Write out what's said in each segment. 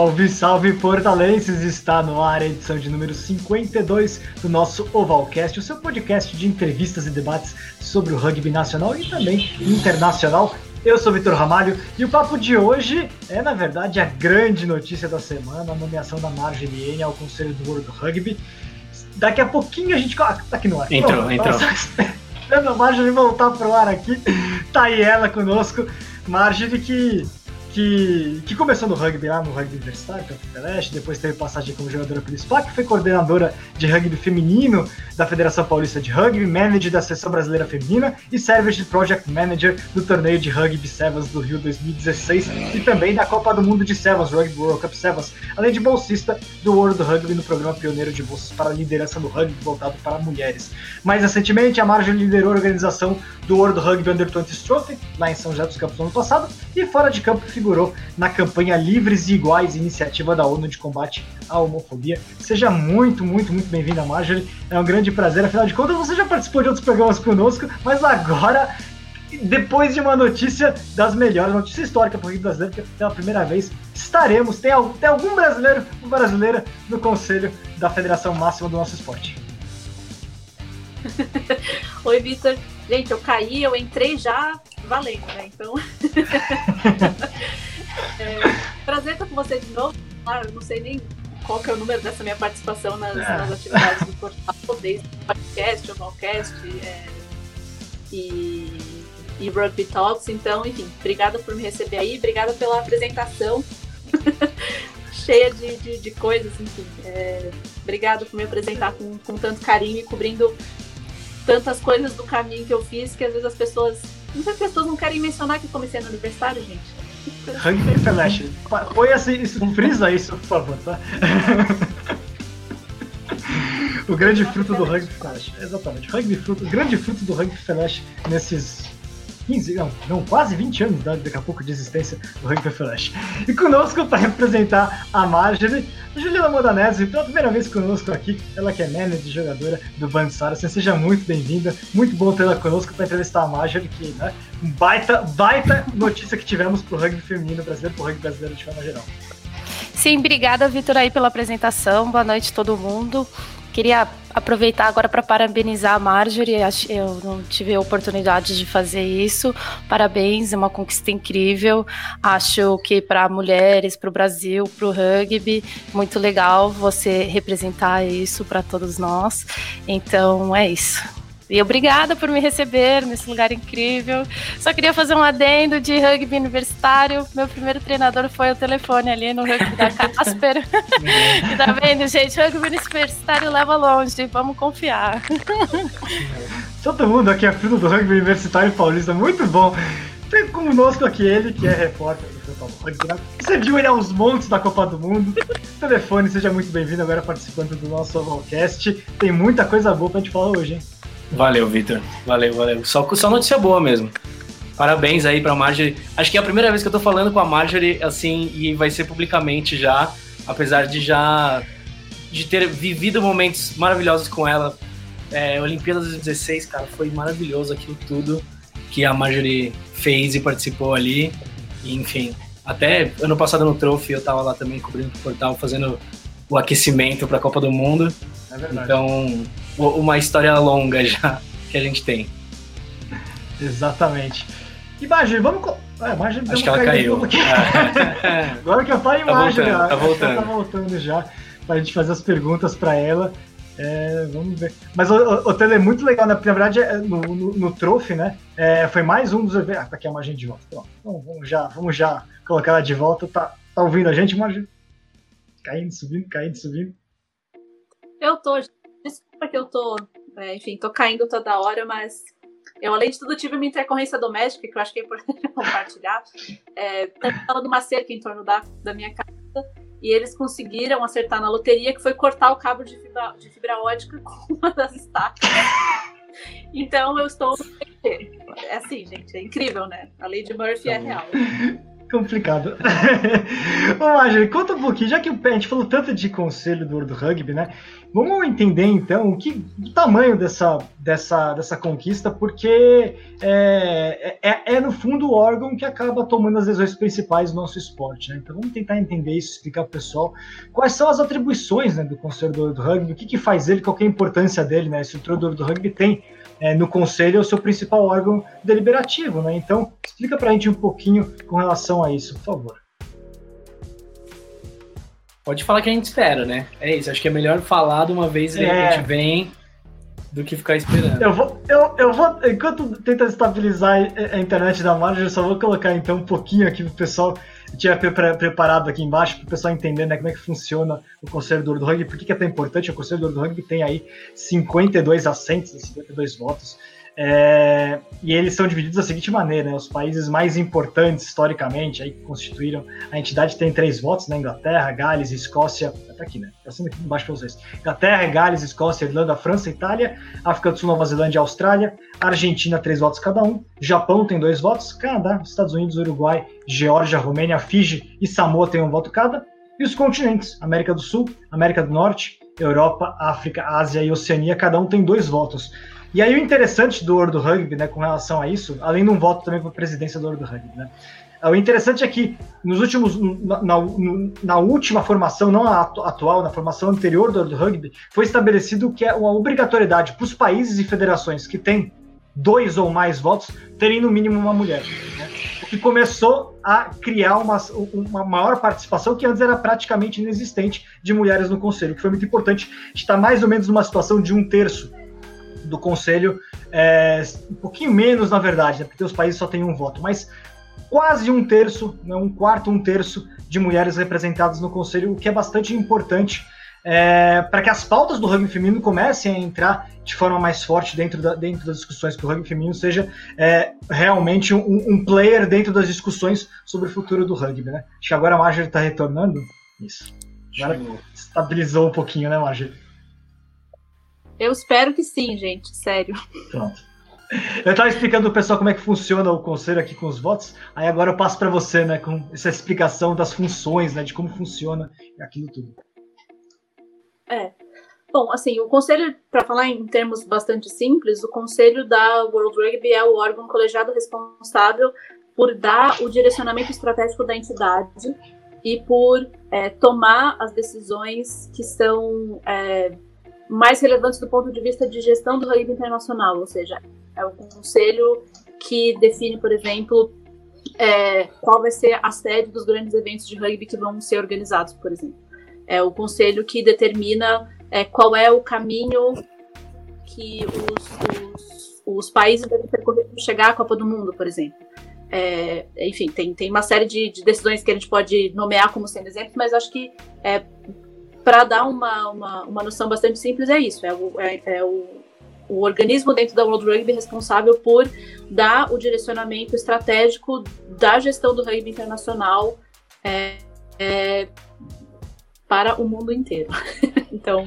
Salve, salve portalenses! Está no ar a edição de número 52 do nosso Ovalcast, o seu podcast de entrevistas e debates sobre o rugby nacional e também internacional. Eu sou Vitor Ramalho e o papo de hoje é, na verdade, a grande notícia da semana, a nomeação da Marjorie ao Conselho do World Rugby. Daqui a pouquinho a gente... Ah, tá aqui no ar. Entrou, Pronto, entrou. Esperando a Marjorie voltar pro ar aqui. Tá aí ela conosco. Marjorie que que, que começou no rugby lá no rugby universitário, pela Celeste, depois teve passagem como jogadora pelo SPAC, foi coordenadora de rugby feminino da Federação Paulista de Rugby, manager da Seleção Brasileira Feminina e Service Project Manager do torneio de rugby Sevens do Rio 2016 e também da Copa do Mundo de Sevens, Rugby World Cup Sevens, além de bolsista do World Rugby no programa pioneiro de bolsas para a liderança do rugby voltado para mulheres. Mais recentemente, a Marjorie liderou a organização do World Rugby Under 20 Trophy, lá em São José dos Campos no ano passado, e fora de campo figurou na campanha Livres e Iguais, iniciativa da ONU de combate à homofobia. Seja muito, muito, muito bem-vinda, Marjorie. É um grande prazer, afinal de contas, você já participou de outros programas conosco, mas agora, depois de uma notícia das melhores, notícia histórica para o Rio Brasileiro, que pela primeira vez estaremos, tem tem algum brasileiro ou brasileira no conselho da federação máxima do nosso esporte. Oi, Vitor. Gente, eu caí, eu entrei já valendo, né? Então. é, prazer estar com você de novo. Claro, eu não sei nem qual que é o número dessa minha participação nas, é. nas atividades do portal, desde podcast, o é, e, e Rugby Talks. Então, enfim, obrigada por me receber aí, obrigada pela apresentação. cheia de, de, de, coisas, enfim. É, obrigado por me apresentar com, com tanto carinho e cobrindo tantas coisas do caminho que eu fiz que às vezes as pessoas. Muitas pessoas não querem mencionar que eu comecei no aniversário, gente. Rugby Flash. Põe assim, isso, frisa isso, por favor, tá? o grande fruto do Rugby Flash. Exatamente. Rugby fruto, o grande fruto do Rugby Flash nesses 15, não, não, quase 20 anos né, daqui a pouco de existência do Rugby Flash. E conosco para representar a Marjorie, Juliana Modanese, pela primeira vez conosco aqui, ela que é manager jogadora do Band Saracen. Seja muito bem-vinda, muito bom tê-la conosco para entrevistar a Marjorie, que, né, baita, baita notícia que tivemos pro rugby feminino brasileiro, pro rugby brasileiro de forma geral. Sim, obrigada, Vitor, aí pela apresentação. Boa noite todo mundo. Queria aproveitar agora para parabenizar a Marjorie. Eu não tive a oportunidade de fazer isso. Parabéns, é uma conquista incrível. Acho que para mulheres, para o Brasil, para o rugby, muito legal você representar isso para todos nós. Então é isso. E obrigada por me receber nesse lugar incrível. Só queria fazer um adendo de rugby universitário. Meu primeiro treinador foi o telefone ali no rugby da Casper. e tá vendo, gente? Rugby universitário leva longe. Vamos confiar. Todo mundo aqui é filho do rugby universitário paulista. Muito bom. Tem conosco aqui ele, que é repórter do Você viu ele aos montes da Copa do Mundo. Telefone, seja muito bem-vindo agora participando do nosso Ovalcast. Tem muita coisa boa pra gente falar hoje, hein? Valeu, Vitor. Valeu, valeu. Só, só notícia boa mesmo. Parabéns aí pra Marjorie. Acho que é a primeira vez que eu tô falando com a Marjorie, assim, e vai ser publicamente já, apesar de já de ter vivido momentos maravilhosos com ela. É, Olimpíadas 2016, cara, foi maravilhoso aquilo tudo que a Marjorie fez e participou ali. E, enfim, até ano passado no Trophy eu tava lá também cobrindo o portal, fazendo o aquecimento para a Copa do Mundo. É verdade. Então, uma história longa já que a gente tem. Exatamente. Imagem, vamos. Ah, imagem, Acho que ela caiu. Agora que eu falo imagem, tá voltando, tá voltando. tá voltando já, pra gente fazer as perguntas para ela. É, vamos ver. Mas o, o, o Tele é muito legal, né? Porque, na verdade, é, no, no, no Trophy, né? É, foi mais um dos eventos. Ah, tá aqui a imagem de volta. Pronto. Então, vamos já, vamos já colocar ela de volta. Tá, tá ouvindo a gente, Margem? Caindo, subindo, caindo, subindo. Eu tô. Desculpa que eu tô. É, enfim, tô caindo toda hora, mas eu, além de tudo, tive uma intercorrência doméstica, que eu acho que é importante compartilhar. É, tava numa cerca em torno da, da minha casa e eles conseguiram acertar na loteria, que foi cortar o cabo de fibra, de fibra ótica com uma das estacas. Então eu estou. É assim, gente, é incrível, né? A lei de Murphy é real. Complicado. Ô, Marjorie, conta um pouquinho, já que a gente falou tanto de conselho do World Rugby, né? Vamos entender então o, que, o tamanho dessa, dessa, dessa conquista, porque é, é, é, no fundo o órgão que acaba tomando as decisões principais do nosso esporte. Né? Então vamos tentar entender isso, explicar para o pessoal quais são as atribuições né, do Conselho do World Rugby, o que, que faz ele, qual é a importância dele, né? O treinador do rugby tem é, no conselho é o seu principal órgão deliberativo, né? Então, explica para a gente um pouquinho com relação a isso, por favor. Pode falar que a gente espera, né? É isso, acho que é melhor falar de uma vez é. que a gente vem do que ficar esperando. Eu vou, eu, eu vou enquanto tenta estabilizar a internet da Margem, eu só vou colocar então um pouquinho aqui pro pessoal tinha preparado aqui embaixo para o pessoal entender né, como é que funciona o Conselho do Rugby, por que, que é tão importante. O Conselho do Rugby tem aí 52 assentos, 52 votos. É, e eles são divididos da seguinte maneira: né, os países mais importantes historicamente, aí que constituíram a entidade, tem três votos: né, Inglaterra, Gales, Escócia. Tá aqui, né? Passando aqui embaixo para vocês: Inglaterra, Gales, Escócia, Irlanda, França, Itália, África do Sul, Nova Zelândia Austrália. Argentina, três votos cada um. Japão tem dois votos. Canadá, Estados Unidos, Uruguai, Geórgia, Romênia, Fiji e Samoa tem um voto cada. E os continentes: América do Sul, América do Norte, Europa, África, Ásia e Oceania, cada um tem dois votos. E aí o interessante do World Rugby, né, com relação a isso, além de um voto também para a presidência do World Rugby, né, o interessante é que nos últimos, na, na, na última formação, não a atual, na formação anterior do World Rugby, foi estabelecido que é uma obrigatoriedade para os países e federações que têm dois ou mais votos terem no mínimo uma mulher. Né? O que começou a criar uma, uma maior participação que antes era praticamente inexistente de mulheres no conselho, que foi muito importante. Está mais ou menos numa situação de um terço do Conselho, é, um pouquinho menos, na verdade, né, porque os países só têm um voto, mas quase um terço, né, um quarto, um terço de mulheres representadas no Conselho, o que é bastante importante é, para que as pautas do rugby feminino comecem a entrar de forma mais forte dentro, da, dentro das discussões, que o rugby feminino seja é, realmente um, um, player dentro das discussões sobre o futuro do rugby. Né? Acho que agora a Marjorie está retornando. Isso. Agora estabilizou um pouquinho, né, Marjorie? Eu espero que sim, gente, sério. Pronto. Eu estava explicando pro pessoal como é que funciona o conselho aqui com os votos, aí agora eu passo para você, né, com essa explicação das funções, né, de como funciona aquilo tudo. É. Bom, assim, o conselho, para falar em termos bastante simples, o conselho da World Rugby é o órgão colegiado responsável por dar o direcionamento estratégico da entidade e por é, tomar as decisões que são é, mais relevantes do ponto de vista de gestão do rugby internacional, ou seja, é o conselho que define, por exemplo, é, qual vai ser a sede dos grandes eventos de rugby que vão ser organizados, por exemplo. É o conselho que determina é, qual é o caminho que os, os, os países devem percorrer para chegar à Copa do Mundo, por exemplo. É, enfim, tem, tem uma série de, de, decisões que a gente pode nomear como sendo exemplos, mas acho que é, para dar uma, uma, uma, noção bastante simples, é isso: é o, é, é o, o, organismo dentro da World Rugby responsável por dar o direcionamento estratégico da gestão do rugby internacional é, é para o mundo inteiro. então,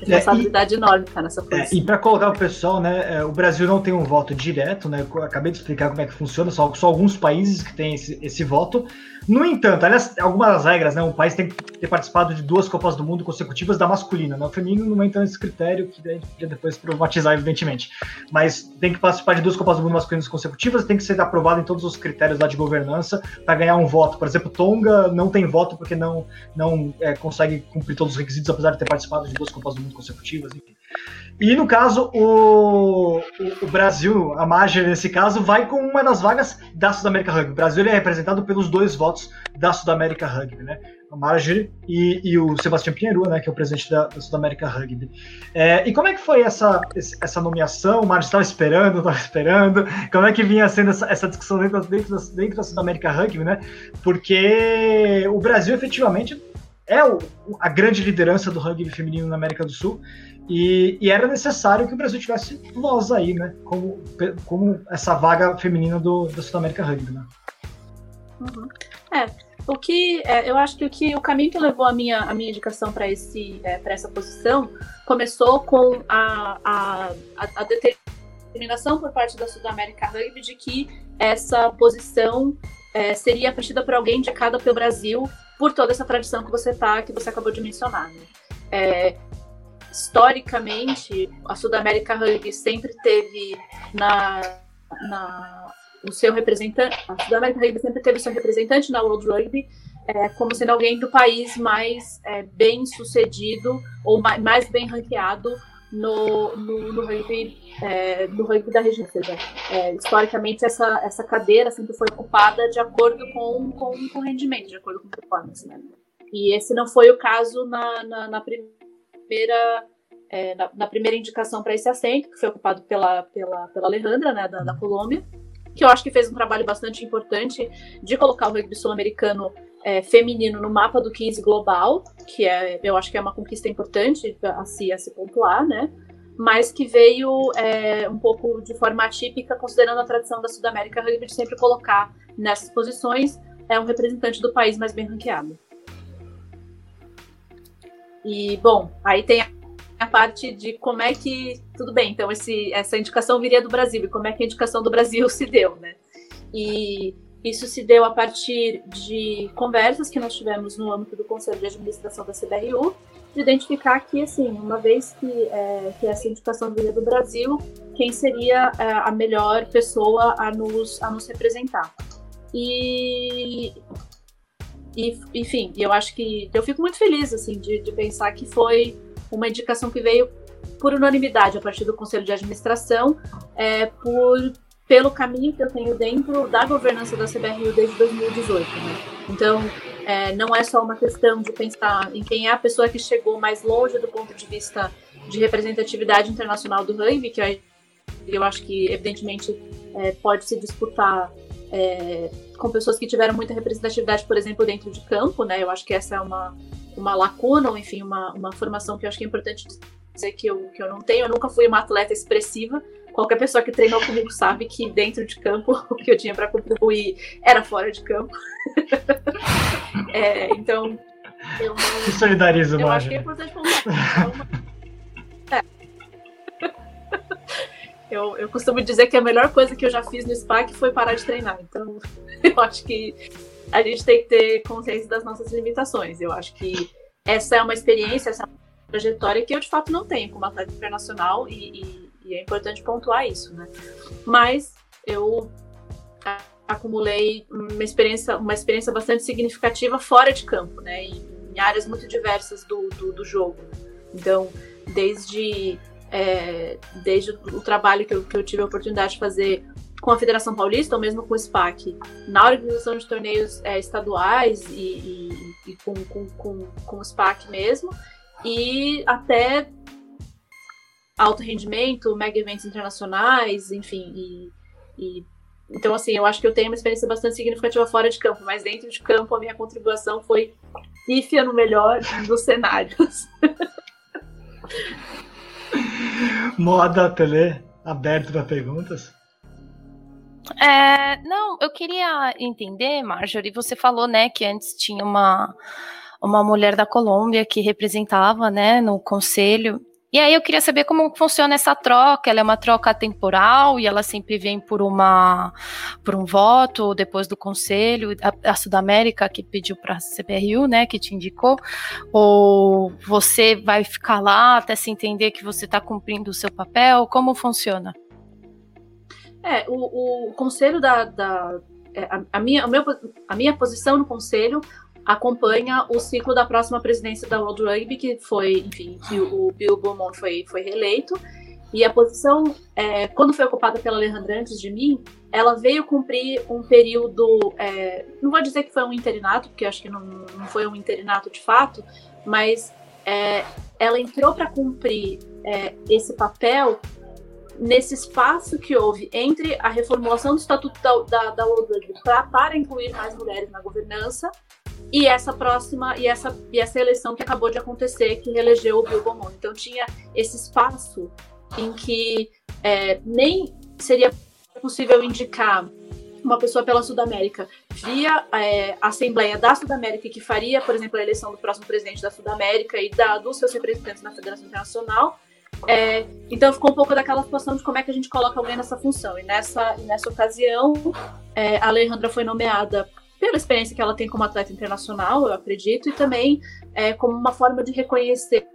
responsabilidade é, e, enorme tá nessa posição. É, e para colocar o pessoal, né, é, o Brasil não tem um voto direto, né? Eu acabei de explicar como é que funciona, só, só alguns países que têm esse, esse voto. No entanto, aliás, algumas das regras, né? Um país tem que ter participado de duas Copas do Mundo consecutivas da masculina, né? O feminino não entra nesse critério, que daí podia depois problematizar, evidentemente. Mas tem que participar de duas Copas do Mundo masculinas consecutivas, tem que ser aprovado em todos os critérios lá de governança para ganhar um voto. Por exemplo, Tonga não tem voto porque não, não é, consegue cumprir todos os requisitos, apesar de ter participado de duas Copas do Mundo consecutivas, enfim. E no caso, o, o, Brasil, a Marger nesse caso, vai com uma das vagas da Sudamérica Rugby. O Brasil é representado pelos dois votos da Sudamérica Rugby, né? A Marjorie e, e o Sebastião Pinheiro, né, que é o presidente da, da Sudamérica Rugby. É, e como é que foi essa, essa nomeação? O Marjorie estava esperando, estava esperando. Como é que vinha sendo essa, essa discussão dentro, dentro, da, dentro da Sudamérica Rugby, né? Porque o Brasil efetivamente é o, a grande liderança do rugby feminino na América do Sul e, e, era necessário que o Brasil tivesse voz aí, né? Como, como essa vaga feminina do, da Sudamérica Rugby, né? Uhum. É, o que é, eu acho que o, que o caminho que levou a minha, a minha indicação para é, essa posição começou com a, a, a, determinação por parte da Sudamérica Rugby de que essa posição é, seria preenchida por alguém indicada pelo Brasil por toda essa tradição que você tá, que você acabou de mencionar. Né? É, historicamente, a Sudamérica Rugby sempre teve na, na o seu representante, a Sudamérica Rugby sempre teve seu representante na World Rugby, é, como sendo alguém do país mais é, bem sucedido ou mais, mais bem ranqueado no, no, no, rugby, é, no rugby da região. É, historicamente, essa, essa cadeira sempre foi ocupada de acordo com, com, com rendimento, de acordo com performance. Né? E esse não foi o caso na, na, na primeira. É, na, na, primeira indicação para esse assento, que foi ocupado pela, pela, pela Alejandra, né, da, da Colômbia, que eu acho que fez um trabalho bastante importante de colocar o rugby sul-americano é, feminino no mapa do 15 global, que é, eu acho que é uma conquista importante a se, a se pontuar, né? Mas que veio é, um pouco de forma atípica, considerando a tradição da Sudamérica Rugby de sempre colocar nessas posições é um representante do país mais bem ranqueado. E, bom, aí tem a parte de como é que. Tudo bem, então esse, essa indicação viria do Brasil, e como é que a indicação do Brasil se deu, né? E isso se deu a partir de conversas que nós tivemos no âmbito do Conselho de Administração da CBRU, de identificar que, assim, uma vez que, é, que essa indicação viria do Brasil, quem seria é, a melhor pessoa a nos, a nos representar. E, e, enfim, eu acho que eu fico muito feliz assim de, de pensar que foi uma indicação que veio por unanimidade a partir do Conselho de Administração, é, por pelo caminho que eu tenho dentro da governança da CBRU desde 2018. Né? Então, é, não é só uma questão de pensar em quem é a pessoa que chegou mais longe do ponto de vista de representatividade internacional do rugby, que eu acho que, evidentemente, é, pode se disputar é, com pessoas que tiveram muita representatividade, por exemplo, dentro de campo. Né? Eu acho que essa é uma, uma lacuna, ou enfim, uma, uma formação que eu acho que é importante dizer que eu, que eu não tenho. Eu nunca fui uma atleta expressiva, qualquer pessoa que treinou comigo sabe que dentro de campo o que eu tinha para contribuir era fora de campo. é, então, eu não. Solidarizo, Eu acho que é importante pontuar. É. Eu, eu costumo dizer que a melhor coisa que eu já fiz no SPAC foi parar de treinar. Então, eu acho que a gente tem que ter consciência das nossas limitações. Eu acho que essa é uma experiência, essa é uma trajetória que eu de fato não tenho como atleta internacional e, e e é importante pontuar isso, né? Mas eu acumulei uma experiência, uma experiência bastante significativa fora de campo, né? Em, áreas muito diversas do, do, do jogo. Então, desde, é, desde o trabalho que eu, que eu tive a oportunidade de fazer com a Federação Paulista, ou mesmo com o SPAC, na organização de torneios é, estaduais e, e, e com, com, com, com o SPAC mesmo, e até alto rendimento, mega eventos internacionais, enfim, e, e, então assim, eu acho que eu tenho uma experiência bastante significativa fora de campo, mas dentro de campo a minha contribuição foi pífia no melhor dos cenários. Moda Tele, aberto para perguntas. É, não, eu queria entender, Marjorie, você falou, né, que antes tinha uma uma mulher da Colômbia que representava, né, no conselho. E aí eu queria saber como funciona essa troca. Ela é uma troca temporal e ela sempre vem por uma por um voto depois do conselho, a, a Sudamérica que pediu para a CBRU, né, que te indicou, ou você vai ficar lá até se entender que você está cumprindo o seu papel? Como funciona? É, o, o conselho da, da é, a, a, minha, a, meu, a minha posição no conselho acompanha o ciclo da próxima presidência da World Rugby, que foi, enfim, que o Bill Beaumont foi, foi reeleito. E a posição, é, quando foi ocupada pela Alejandra antes de mim, ela veio cumprir um período, é, não vou dizer que foi um interinato, porque acho que não, não foi um interinato de fato, mas é, ela entrou para cumprir é, esse papel nesse espaço que houve entre a reformulação do estatuto da, da, da para incluir mais mulheres na governança e essa próxima e essa e essa eleição que acabou de acontecer que reelegeu o Bill Beaumont. Então tinha esse espaço em que é, nem seria possível indicar uma pessoa pela Sudamérica via é, a Assembleia da Sudamérica que faria, por exemplo, a eleição do próximo presidente da Sudamérica e da, dos seus representantes na Federação Internacional É, então ficou um pouco daquela situação de como é que a gente coloca alguém nessa função. E nessa, nessa ocasião, é, a Alejandra foi nomeada pela experiência que ela tem como atleta internacional, eu acredito, e também é, como uma forma de reconhecer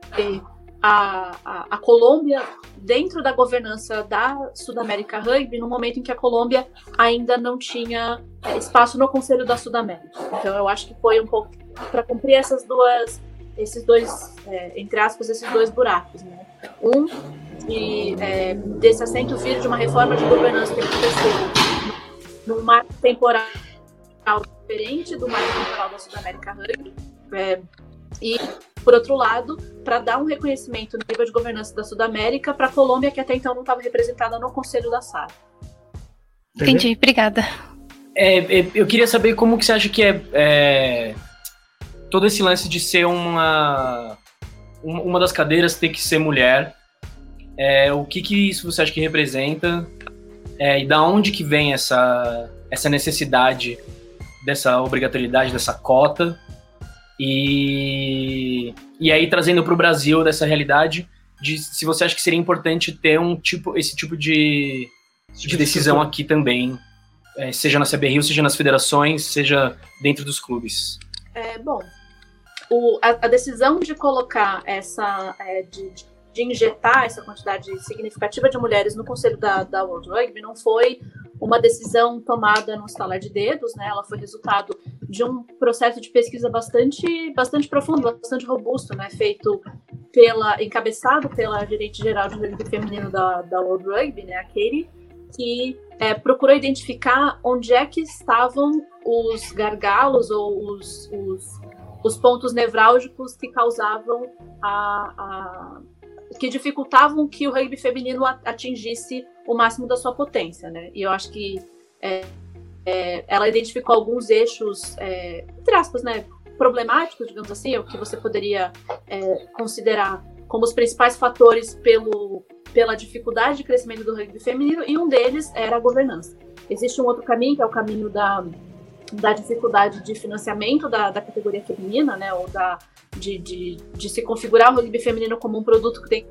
a, a, a, Colômbia dentro da governança da Sudamérica Rugby, no momento em que a Colômbia ainda não tinha é, espaço no Conselho da Sudamérica. Então eu acho que foi um pouco para cumprir essas duas, esses dois, é, entre aspas, esses dois buracos. Né? Um, de, é, desse assento vir de uma reforma de governança que aconteceu num marco temporal diferente do marco temporal da Sudamérica Rugby. É, e, por outro lado, para dar um reconhecimento no nível de governança da Sudamérica para a Colômbia, que até então não estava representada no Conselho da SAR. Entendi, obrigada. É, é, eu queria saber como que você acha que é, é todo esse lance de ser uma uma das cadeiras tem que ser mulher. É, o que que isso você acha que representa? É, e da onde que vem essa essa necessidade dessa obrigatoriedade dessa cota? E e aí trazendo para o Brasil dessa realidade de se você acha que seria importante ter um tipo esse tipo de, de decisão aqui também, é, seja na CBRU, seja nas federações, seja dentro dos clubes. É, bom, o, a, a, decisão de colocar essa, é, de, de, injetar essa quantidade significativa de mulheres no conselho da, da World Rugby não foi uma decisão tomada no estalar de dedos, né? Ela foi resultado de um processo de pesquisa bastante, bastante profundo, bastante robusto, né? Feito pela, encabeçado pela gerente geral de rugby feminino da, da World Rugby, né? A Katie, que é, procurou identificar onde é que estavam os gargalos ou os, os os pontos nevrálgicos que causavam a, a, que dificultavam que o rugby feminino atingisse o máximo da sua potência, né? E eu acho que é, é, ela identificou alguns eixos, é, entre aspas, né, problemáticos, digamos assim, o que você poderia é, considerar como os principais fatores pelo, pela dificuldade de crescimento do rugby feminino, e um deles era a governança. Existe um outro caminho, que é o caminho da da dificuldade de financiamento da, da categoria feminina, né, ou da, de, de, de, se configurar o rugby feminino como um produto que tem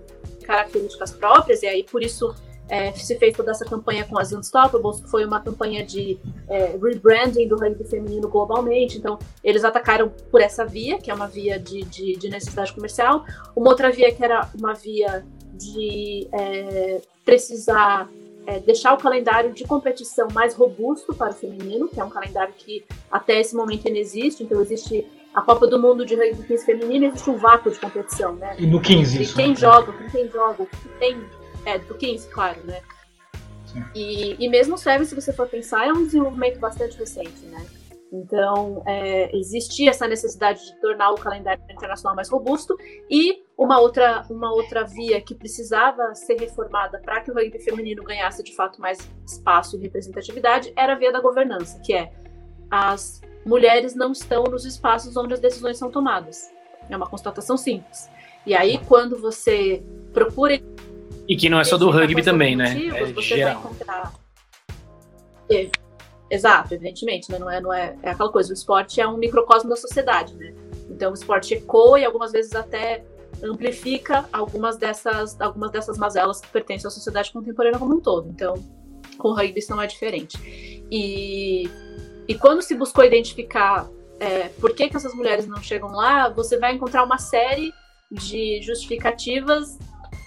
características próprias, e aí por isso é, se fez toda essa campanha com as Unstoppables, que foi uma campanha de é, rebranding do rugby feminino globalmente, então eles atacaram por essa via, que é uma via de, de, de necessidade comercial, uma outra via que era uma via de é, precisar é, deixar o calendário de competição mais robusto para o feminino, que é um calendário que até esse momento ainda existe, então existe a Copa do Mundo de rugby 15 feminino, existe um vácuo de competição, né? E no 15 isso. E quem né? joga, quem joga, quem é do 15, claro, né? E, e mesmo o serve, se você for pensar, é um desenvolvimento bastante recente, né? Então, é, existia essa necessidade de tornar o calendário internacional mais robusto e uma outra, uma outra via que precisava ser reformada para que o rugby feminino ganhasse de fato mais espaço e representatividade era a via da governança, que é as mulheres não estão nos espaços onde as decisões são tomadas. É uma constatação simples. E aí, quando você procura. E que não é só do rugby também, né? É você geral. vai encontrar. Exato, evidentemente, né? Não é, não é, é aquela coisa. O esporte é um microcosmo da sociedade, né? Então o esporte ecoa e algumas vezes até amplifica algumas dessas, algumas dessas mazelas que pertencem à sociedade contemporânea como um todo. Então, com o rugby isso não é diferente. E, e quando se buscou identificar é, por que, que essas mulheres não chegam lá, você vai encontrar uma série de justificativas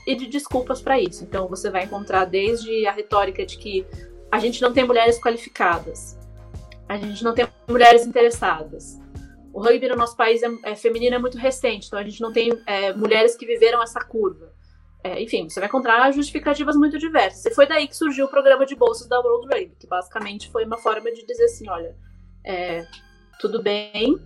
e de desculpas para isso. Então, você vai encontrar desde a retórica de que a gente não tem mulheres qualificadas, a gente não tem mulheres interessadas. O rugby no nosso país é, é feminino é muito recente, então a gente não tem é, mulheres que viveram essa curva. É, enfim, você vai encontrar justificativas muito diversas. E foi daí que surgiu o programa de bolsas da World Rugby, que basicamente foi uma forma de dizer assim, olha, é, tudo bem,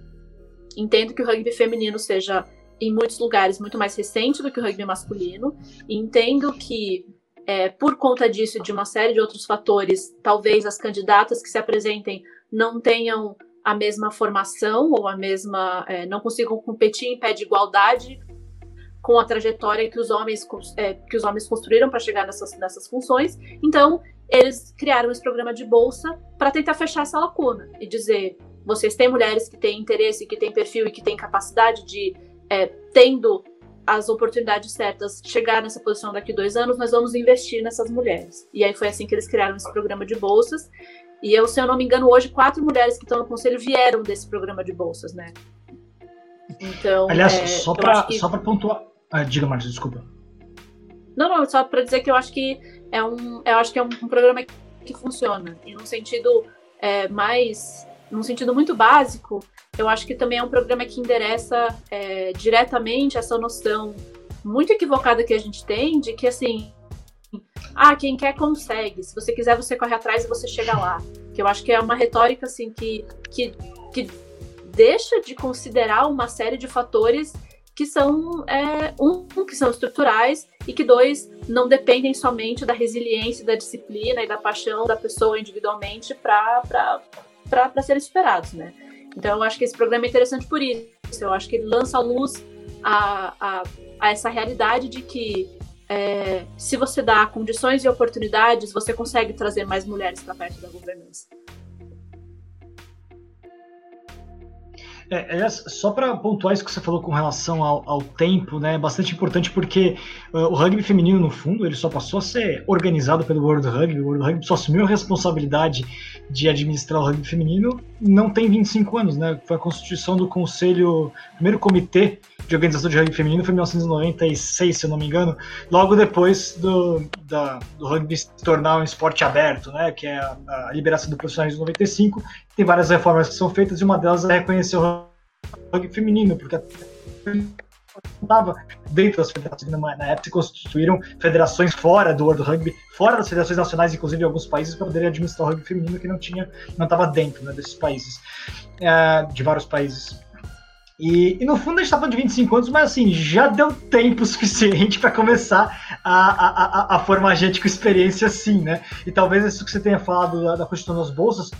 entendo que o rugby feminino seja em muitos lugares muito mais recente do que o rugby masculino, entendo que é, por conta disso e de uma série de outros fatores, talvez as candidatas que se apresentem não tenham a mesma formação ou a mesma. É, não consigam competir em pé de igualdade com a trajetória que os homens, é, que os homens construíram para chegar nessas, nessas funções. Então, eles criaram esse programa de bolsa para tentar fechar essa lacuna e dizer: vocês têm mulheres que têm interesse, que têm perfil e que têm capacidade de, é, tendo as oportunidades certas chegar nessa posição daqui dois anos, nós vamos investir nessas mulheres. E aí foi assim que eles criaram esse programa de bolsas. E eu, se eu não me engano, hoje quatro mulheres que estão no conselho vieram desse programa de bolsas, né? Então. Aliás, é, só para que... só pontuar. Ah, diga, Marcos, desculpa. Não, não, só para dizer que eu acho que é um, eu acho que é um, um programa que funciona. E num sentido é, mais. num sentido muito básico, eu acho que também é um programa que endereça é, diretamente essa noção muito equivocada que a gente tem de que assim. Ah, quem quer consegue. Se você quiser, você corre atrás e você chega lá. Que eu acho que é uma retórica assim que, que, que deixa de considerar uma série de fatores que são é, um que são estruturais e que dois não dependem somente da resiliência, da disciplina e da paixão da pessoa individualmente para serem superados, né? Então eu acho que esse programa é interessante por isso. Eu acho que ele lança a luz a, a, a essa realidade de que é, se você dá condições e oportunidades, você consegue trazer mais mulheres para perto da governança. É, é, só para pontuar isso que você falou com relação ao, ao tempo, né, é bastante importante porque uh, o rugby feminino, no fundo, ele só passou a ser organizado pelo World Rugby, o World Rugby só assumiu a responsabilidade de administrar o rugby feminino não tem 25 anos, né, foi a constituição do Conselho, primeiro comitê de organização de rugby feminino foi em 1996, se eu não me engano, logo depois do, da, do rugby se tornar um esporte aberto, né, que é a, a liberação do profissionalismo em 95. Tem várias reformas que são feitas e uma delas é reconhecer o rugby feminino, porque estava dentro das federações. Na época se constituíram federações fora do World Rugby, fora das federações nacionais, inclusive em alguns países, para poderem administrar o rugby feminino que não tinha, não estava dentro né, desses países, é, de vários países. E, e, no fundo a gente tá falando de 25 anos, mas assim, já deu tempo suficiente para começar a, a, a, formar gente com experiência assim, né? E talvez isso que você tenha falado da, da Constituição das Bolsas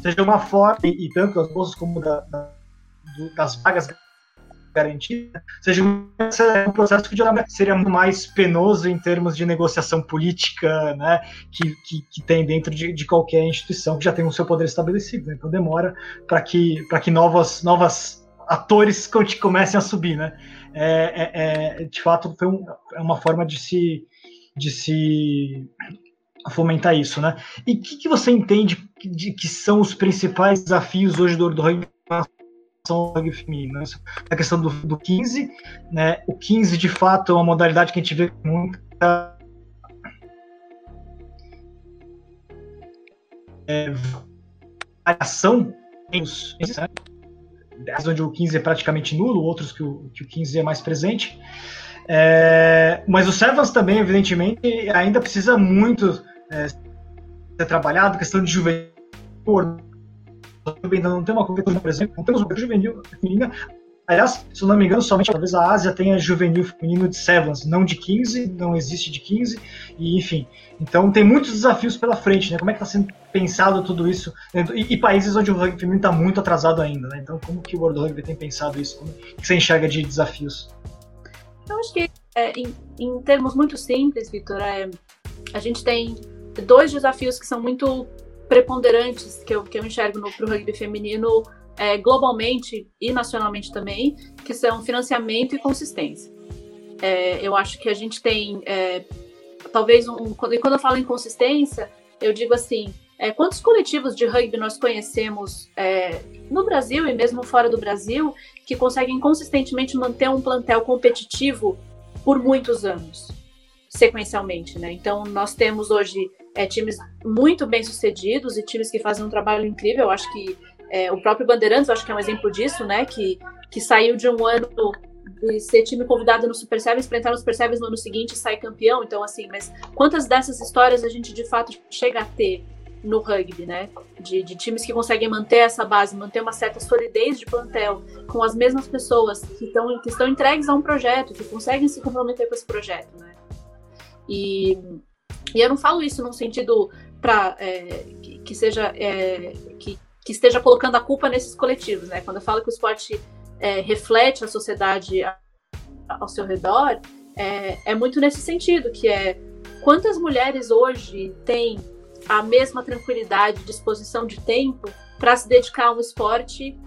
seja uma forma, e, e tanto das bolsas como da, da, do, das vagas garantidas, seja um, processo que seria muito mais penoso em termos de negociação política, né? Que, que, que tem dentro de, de, qualquer instituição que já tem o seu poder estabelecido. Né? Então demora para que, que novas, novas atores comecem a subir, né? É, é, é, de fato, foi um, é uma forma de se, de se fomentar isso, né? E o que, que, você entende de que são os principais desafios hoje do, do do rugby feminino? Né? A questão do, do 15, né? O 15, de fato, é uma modalidade que a gente vê muita é, variação os, né? onde o 15 é praticamente nulo, outros que o, que o 15 é mais presente. É, mas o Sevens também, evidentemente, ainda precisa muito é, ser trabalhado, questão de juvenil. Ainda não tem uma cobertura, por exemplo, não temos uma juvenil feminina. Aliás, se eu não me engano, somente talvez a Ásia tenha juvenil feminino de Sevens, não de 15, não existe de 15, e enfim. Então tem muitos desafios pela frente, né? Como é que está sendo pensado tudo isso? E, e, países onde o rugby feminino está muito atrasado ainda, né? Então como que o World Rugby tem pensado isso? Como que você enxerga de desafios? Eu acho que, é, em, em, termos muito simples, Vitor, é, a gente tem dois desafios que são muito preponderantes que eu, que eu enxergo no pro rugby feminino é, globalmente e nacionalmente também, que são financiamento e consistência. É, eu acho que a gente tem, é, talvez, um, quando, quando eu falo em consistência, eu digo assim, é, quantos coletivos de rugby nós conhecemos é, no Brasil e mesmo fora do Brasil que conseguem consistentemente manter um plantel competitivo por muitos anos, sequencialmente, né? Então, nós temos hoje é, times muito bem sucedidos e times que fazem um trabalho incrível. Eu acho que é, o próprio Bandeirantes, acho que é um exemplo disso, né? Que, que saiu de um ano de ser time convidado no Super Sevens para entrar no Super Sevens no ano seguinte e sair campeão. Então, assim, mas quantas dessas histórias a gente de fato chega a ter no rugby, né? De, de times que conseguem manter essa base, manter uma certa solidez de plantel com as mesmas pessoas que, tão, que estão entregues a um projeto, que conseguem se comprometer com esse projeto, né? E, e eu não falo isso num sentido para é, que, que, seja é, que que esteja colocando a culpa nesses coletivos, né? Quando eu falo que o esporte é, reflete a sociedade ao seu redor, é, é muito nesse sentido, que é quantas mulheres hoje têm a mesma tranquilidade, disposição de tempo para se dedicar a um esporte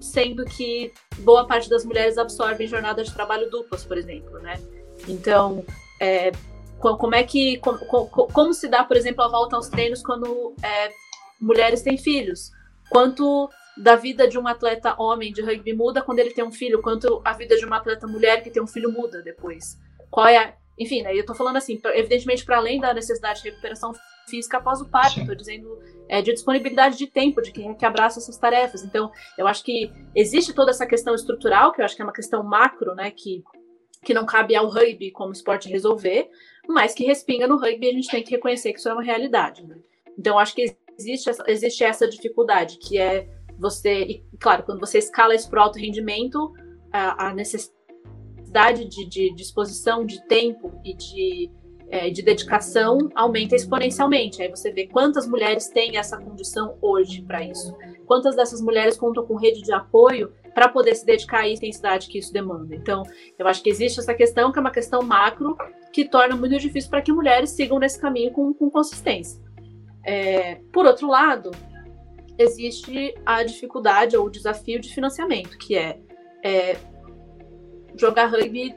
sendo que boa parte das mulheres absorvem jornadas de trabalho duplas, por exemplo, né? Então, é, como é que como, como, se dá, por exemplo, a volta aos treinos quando é, mulheres têm filhos? Quanto da vida de um atleta homem de rugby muda quando ele tem um filho? Quanto a vida de uma atleta mulher que tem um filho muda depois? Qual é a, enfim, né, eu tô falando assim, evidentemente para além da necessidade de recuperação física após o parto, estou dizendo é, de disponibilidade de tempo de quem é que abraça essas tarefas. Então, eu acho que existe toda essa questão estrutural, que eu acho que é uma questão macro, né, que, que não cabe ao rugby como esporte resolver, mas que respinga no rugby a gente tem que reconhecer que isso é uma realidade. Né? Então, acho que existe essa, existe essa dificuldade, que é você, e claro, quando você escala isso para alto rendimento, a, a necessidade de, de disposição de tempo e de é, de dedicação aumenta exponencialmente. Aí você vê quantas mulheres têm essa condição hoje para isso. Quantas dessas mulheres contam com rede de apoio para poder se dedicar à intensidade que isso demanda. Então, eu acho que existe essa questão, que é uma questão macro, que torna muito difícil para que mulheres sigam nesse caminho com, com consistência. É, por outro lado, existe a dificuldade ou o desafio de financiamento, que é, é jogar rugby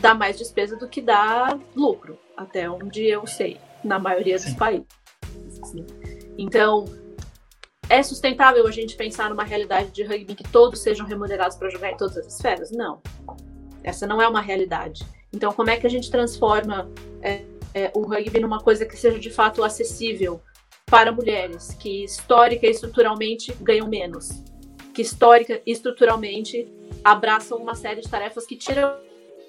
dá mais despesa do que dá lucro até onde eu sei, na maioria Sim. dos países. Então, é sustentável a gente pensar numa realidade de rugby que todos sejam remunerados para jogar em todas as esferas? Não. Essa não é uma realidade. Então, como é que a gente transforma é, é, o rugby numa coisa que seja de fato acessível para mulheres que histórica e estruturalmente ganham menos, que histórica e estruturalmente abraçam uma série de tarefas que tiram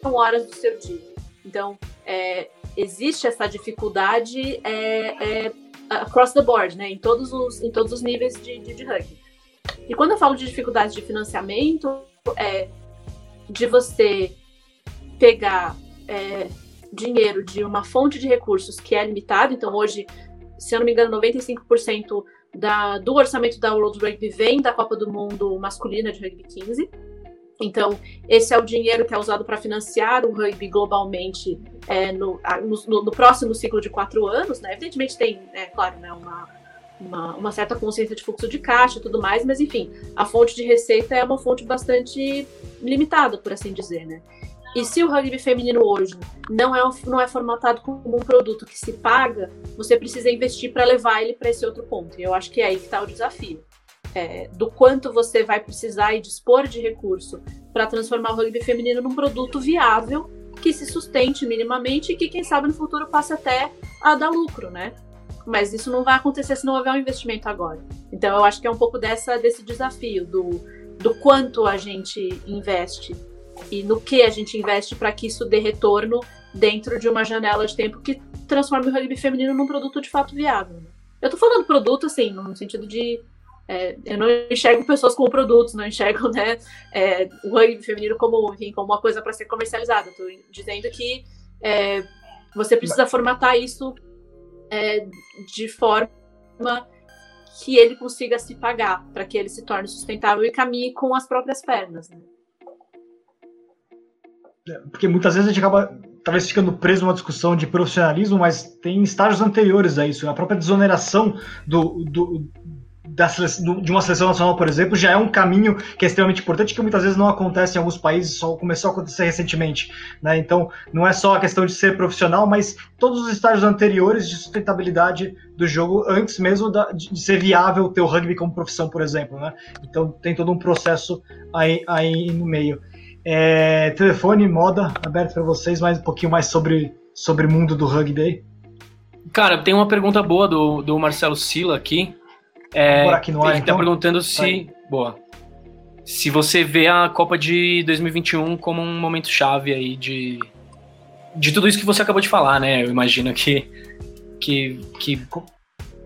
horas do seu dia. Então, é, existe essa dificuldade é, é, across the board, né? Em todos os, em todos os níveis de, de, de rugby. E quando eu falo de dificuldade de financiamento, é de você pegar é, dinheiro de uma fonte de recursos que é limitada. Então, hoje, se eu não me engano, 95% da, do orçamento da World Rugby vem da Copa do Mundo masculina de Rugby 15. Então, esse é o dinheiro que é usado para financiar o rugby globalmente é, no, no, no, próximo ciclo de quatro anos. Né? Evidentemente, tem, é, claro, né, uma, uma, uma, certa consciência de fluxo de caixa e tudo mais, mas, enfim, a fonte de receita é uma fonte bastante limitada, por assim dizer. Né? E se o rugby feminino hoje não é, não é formatado como um produto que se paga, você precisa investir para levar ele para esse outro ponto. E eu acho que é aí que está o desafio é, do quanto você vai precisar e dispor de recurso para transformar o rugby feminino num produto viável que se sustente minimamente e que, quem sabe, no futuro passe até a dar lucro, né? Mas isso não vai acontecer se não houver um investimento agora. Então, eu acho que é um pouco dessa, desse desafio do, do quanto a gente investe e no que a gente investe para que isso dê retorno dentro de uma janela de tempo que transforme o rugby feminino num produto de fato viável. Eu tô falando produto, assim, no sentido de é, eu não enxergo pessoas como produtos, não enxergo né, é, o rugby feminino como, enfim, como uma coisa para ser comercializada. Estou dizendo que é, você precisa formatar isso é, de forma que ele consiga se pagar, para que ele se torne sustentável e caminhe com as próprias pernas. Né? É, porque muitas vezes a gente acaba talvez ficando preso numa discussão de profissionalismo, mas tem estágios anteriores a isso. A própria desoneração do, do, seleção, de uma seleção nacional, por exemplo, já é um caminho que é extremamente importante, que muitas vezes não acontece em alguns países, só começou a acontecer recentemente. Né? Então, não é só a questão de ser profissional, mas todos os estágios anteriores de sustentabilidade do jogo, antes mesmo da, de ser viável ter o rugby como profissão, por exemplo. Né? Então, tem todo um processo aí, aí no meio. É, telefone, moda, aberto para vocês, mais um pouquinho mais sobre sobre o mundo do rugby aí. Cara, tem uma pergunta boa do, do Marcelo Sila aqui. É, aqui no ar, ele tá então? tá perguntando se. Boa. Se você vê a Copa de 2021 como um momento chave aí de. De tudo isso que você acabou de falar, né? Eu imagino que. Que. que...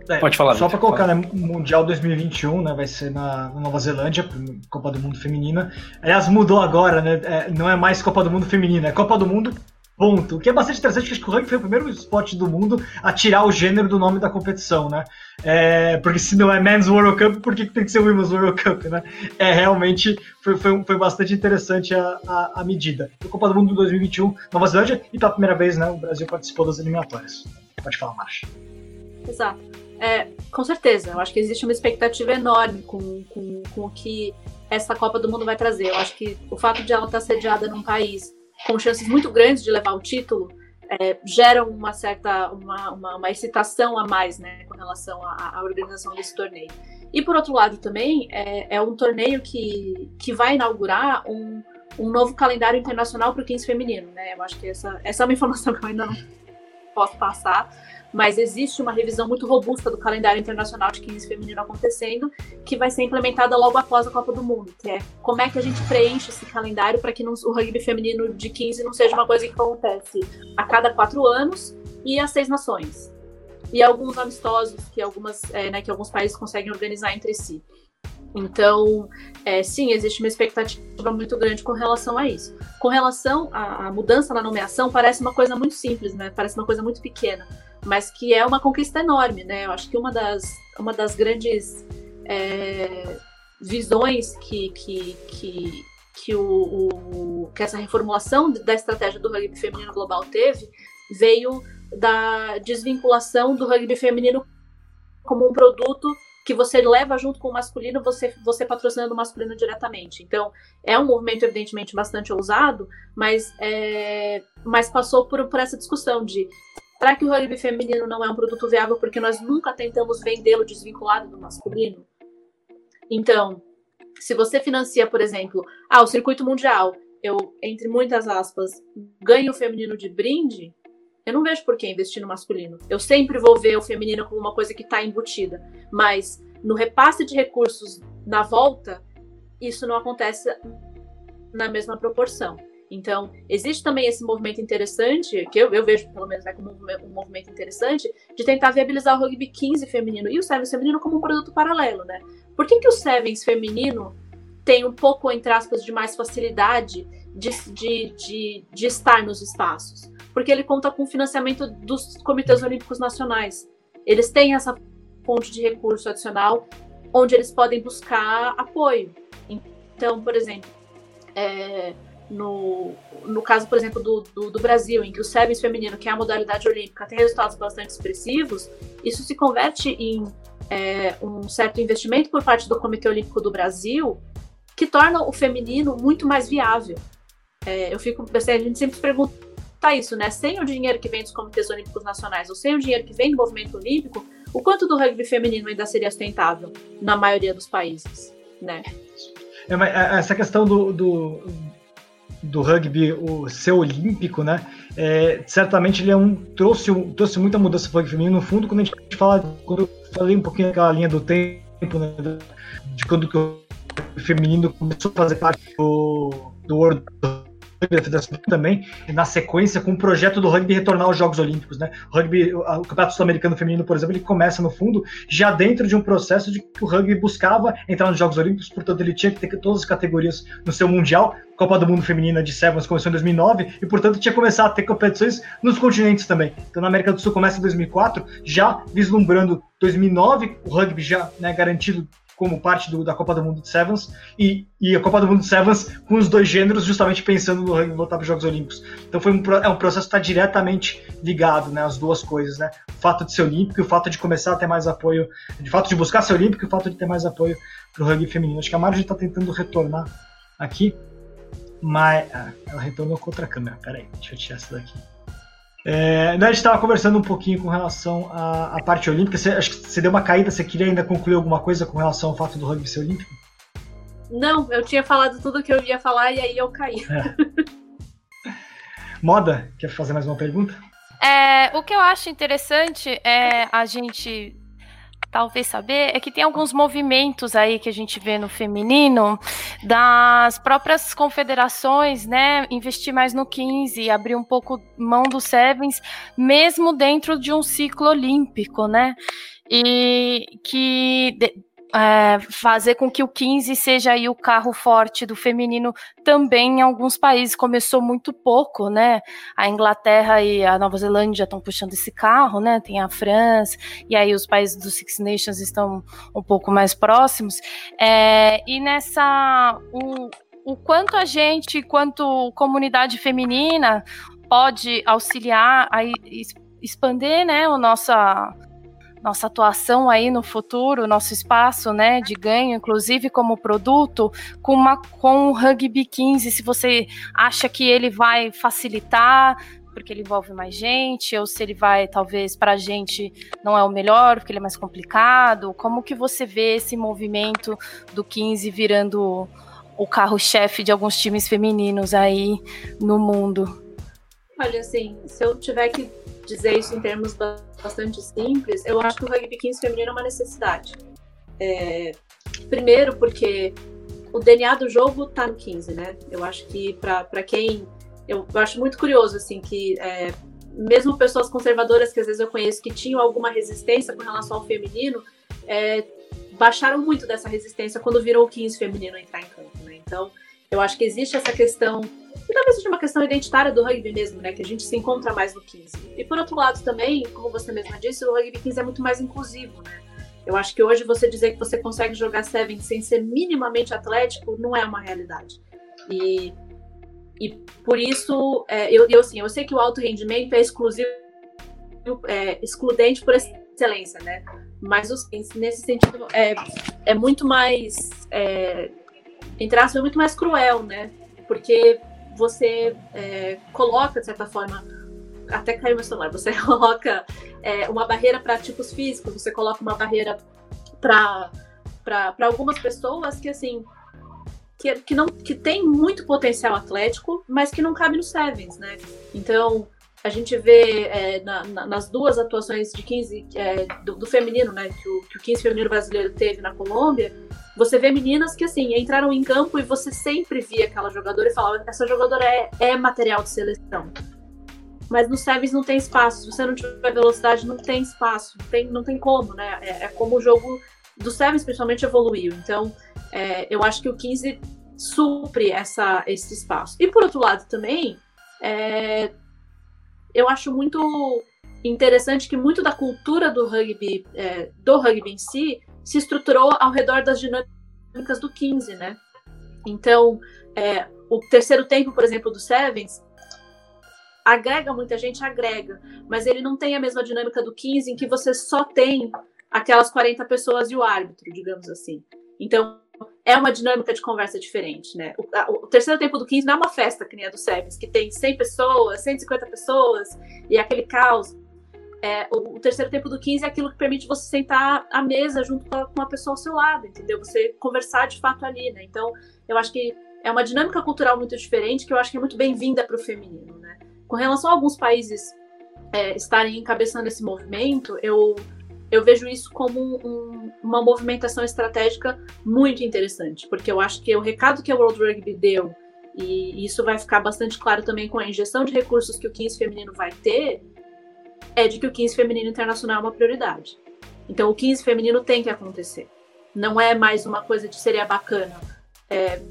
É, Pode falar. Só para colocar, né? Mundial 2021, né? Vai ser na, na, Nova Zelândia, Copa do Mundo Feminina. Aliás, mudou agora, né? É, não é mais Copa do Mundo Feminina, é Copa do Mundo Ponto. O que é bastante interessante, porque acho que o rugby foi o primeiro esporte do mundo a tirar o gênero do nome da competição, né? É, porque se não é Men's World Cup, por que tem que ser Women's World Cup, né? É, realmente foi, foi, foi bastante interessante a, a, a medida. O Copa do Mundo 2021, Nova Zelândia, e pela primeira vez, né, o Brasil participou das eliminatórias. Pode falar, Marcha. Exato. É, com certeza, eu acho que existe uma expectativa enorme com, com, com o que essa Copa do Mundo vai trazer. Eu acho que o fato de ela estar sediada num país com chances muito grandes de levar o título é, gera uma certa uma, uma, uma, excitação a mais né, com relação à, à, organização desse torneio. E por outro lado também é, é um torneio que, que vai inaugurar um, um novo calendário internacional para o 15 feminino. Né? Eu acho que essa, essa é uma informação que eu ainda não posso passar, mas existe uma revisão muito robusta do calendário internacional de 15 feminino acontecendo, que vai ser implementada logo após a Copa do Mundo, que é como é que a gente preenche esse calendário para que não, o rugby feminino de 15 não seja uma coisa que acontece a cada quatro anos e às seis nações. E alguns amistosos que, algumas, é, né, que alguns países conseguem organizar entre si. Então, é, sim, existe uma expectativa muito grande com relação a isso. Com relação à, à, mudança na nomeação, parece uma coisa muito simples, né? Parece uma coisa muito pequena mas que é uma conquista enorme, né? Eu acho que uma das, uma das grandes é, visões que, que, que, que, o, o, que essa reformulação da estratégia do rugby feminino global teve veio da desvinculação do rugby feminino como um produto que você leva junto com o masculino, você, você patrocinando o masculino diretamente. Então, é um movimento, evidentemente, bastante ousado, mas, é, mas passou por, por essa discussão de Será que o rugby feminino não é um produto viável porque nós nunca tentamos vendê-lo desvinculado do masculino? Então, se você financia, por exemplo, ah, o circuito mundial, eu, entre muitas aspas, ganho o feminino de brinde, eu não vejo por que investir no masculino. Eu sempre vou ver o feminino como uma coisa que está embutida, mas no repasse de recursos na volta, isso não acontece na mesma proporção. Então, existe também esse movimento interessante, que eu, eu vejo pelo menos né, como um, movimento interessante, de tentar viabilizar o rugby 15 feminino e o Sevens feminino como um produto paralelo, né? Por que, que o Sevens feminino tem um pouco, entre aspas, de mais facilidade de, de, de, de estar nos espaços? Porque ele conta com o financiamento dos comitês olímpicos nacionais. Eles têm essa fonte de recurso adicional onde eles podem buscar apoio. Então, por exemplo, é, no, no caso, por exemplo, do, do, do, Brasil, em que o Sevens feminino, que é a modalidade olímpica, tem resultados bastante expressivos, isso se converte em é, um certo investimento por parte do Comitê Olímpico do Brasil, que torna o feminino muito mais viável. É, eu fico, assim, a gente sempre pergunta isso, né? Sem o dinheiro que vem dos comitês olímpicos nacionais ou sem o dinheiro que vem do movimento olímpico, o quanto do rugby feminino ainda seria sustentável na maioria dos países, né? É, é essa questão do, do do rugby o ser olímpico, né? É, certamente ele é um trouxe, trouxe muita mudança para o rugby feminino. No fundo, quando a gente fala, quando eu falei um pouquinho daquela linha do tempo, né, de quando o feminino começou a fazer parte do, do World da Federação também, na sequência, com o projeto do rugby retornar aos Jogos Olímpicos. Né? O, rugby, o Campeonato Sul-Americano Feminino, por exemplo, ele começa, no fundo, já dentro de um processo de que o rugby buscava entrar nos Jogos Olímpicos, portanto, ele tinha que ter todas as categorias no seu Mundial. Copa do Mundo Feminina de Sevens começou em 2009 e, portanto, tinha começado a ter competições nos continentes também. Então, na América do Sul começa em 2004, já vislumbrando 2009, o rugby já né, garantido como parte do, da Copa do Mundo de Sevens e, e a Copa do Mundo de Sevens com os dois gêneros, justamente pensando no rugby voltar para os Jogos Olímpicos. Então foi um, é um processo que está diretamente ligado, né, as duas coisas, né? O fato de ser olímpico e o fato de começar a ter mais apoio, de fato de buscar ser olímpico e o fato de ter mais apoio para o rugby feminino. Acho que a Marge está tentando retornar aqui, mas ah, ela retornou com outra câmera. Peraí, deixa eu tirar essa daqui. É, né, a gente estava conversando um pouquinho com relação à, à parte olímpica. Você, acho que você deu uma caída, você queria ainda concluir alguma coisa com relação ao fato do rugby ser olímpico? Não, eu tinha falado tudo que eu ia falar e aí eu caí. É. Moda, quer fazer mais uma pergunta? É, o que eu acho interessante é a gente talvez saber é que tem alguns movimentos aí que a gente vê no feminino das próprias confederações, né, investir mais no 15, abrir um pouco mão do sevens, mesmo dentro de um ciclo olímpico, né? E que é, fazer com que o 15 seja aí o carro forte do feminino também em alguns países. Começou muito pouco, né? A Inglaterra e a Nova Zelândia estão puxando esse carro, né? Tem a França, e aí os países dos Six Nations estão um pouco mais próximos. É, e nessa. O, o quanto a gente, quanto comunidade feminina, pode auxiliar a expandir né, o nossa nossa atuação aí no futuro, nosso espaço, né, de ganho, inclusive como produto, com, uma, com o Rugby 15, se você acha que ele vai facilitar, porque ele envolve mais gente, ou se ele vai, talvez, para a gente não é o melhor, porque ele é mais complicado. Como que você vê esse movimento do 15 virando o carro-chefe de alguns times femininos aí no mundo? Olha, assim, se eu tiver que dizer isso em termos bastante simples, eu acho que o rugby 15 feminino é uma necessidade. É, primeiro, porque o DNA do jogo tá no 15, né? Eu acho que para quem. Eu, acho muito curioso, assim, que é, mesmo pessoas conservadoras que às vezes eu conheço que tinham alguma resistência com relação ao feminino, é, baixaram muito dessa resistência quando virou o 15 feminino entrar em campo, né? Então, eu acho que existe essa questão e talvez seja uma questão identitária do rugby mesmo, né? Que a gente se encontra mais no 15. E por outro lado também, como você mesma disse, o rugby 15 é muito mais inclusivo, né? Eu acho que hoje você dizer que você consegue jogar Seven sem ser minimamente atlético não é uma realidade. E, e por isso, é, eu, eu, assim, eu sei que o alto rendimento é exclusivo, é, excludente por excelência, né? Mas nesse sentido é, é muito mais, é, entre aspas, é muito mais cruel, né? Porque você é, coloca, de certa forma, até caiu meu celular, você coloca é, uma barreira para tipos físicos, você coloca uma barreira para algumas pessoas que, assim, que, que, não, que tem muito potencial atlético, mas que não cabe no Sevens, né? Então, a gente vê é, na, na, nas duas atuações de 15 é, do, do, feminino, né, que o, que o 15 feminino brasileiro teve na Colômbia, você vê meninas que, assim, entraram em campo e você sempre via aquela jogadora e falava: essa jogadora é, é material de seleção. Mas no Sevens não tem espaço. Se você não tiver velocidade, não tem espaço. Não tem, não tem como, né? É, é como o jogo do Sevens, principalmente, evoluiu. Então, é, eu acho que o 15 supre essa, esse espaço. E por outro lado também, é, eu acho muito interessante que muito da cultura do rugby, é, do rugby em si, se estruturou ao redor das dinâmicas do 15, né? Então, é, o terceiro tempo, por exemplo, do Sevens, agrega muita gente, agrega, mas ele não tem a mesma dinâmica do 15, em que você só tem aquelas 40 pessoas e o árbitro, digamos assim. Então, é uma dinâmica de conversa diferente, né? O, a, o, terceiro tempo do 15 não é uma festa que nem a do Sevens, que tem 100 pessoas, 150 pessoas e aquele caos é, o, o, terceiro tempo do 15 é aquilo que permite você sentar à mesa junto com uma pessoa ao seu lado, entendeu? Você conversar de fato ali, né? Então, eu acho que é uma dinâmica cultural muito diferente que eu acho que é muito bem-vinda para o feminino, né? Com relação a alguns países é, estarem encabeçando esse movimento, eu, eu vejo isso como um, uma movimentação estratégica muito interessante, porque eu acho que o recado que a World Rugby deu, e isso vai ficar bastante claro também com a injeção de recursos que o 15 feminino vai ter, é de que o 15 feminino internacional é uma prioridade. Então o 15 feminino tem que acontecer. Não é mais uma coisa de seria bacana. É,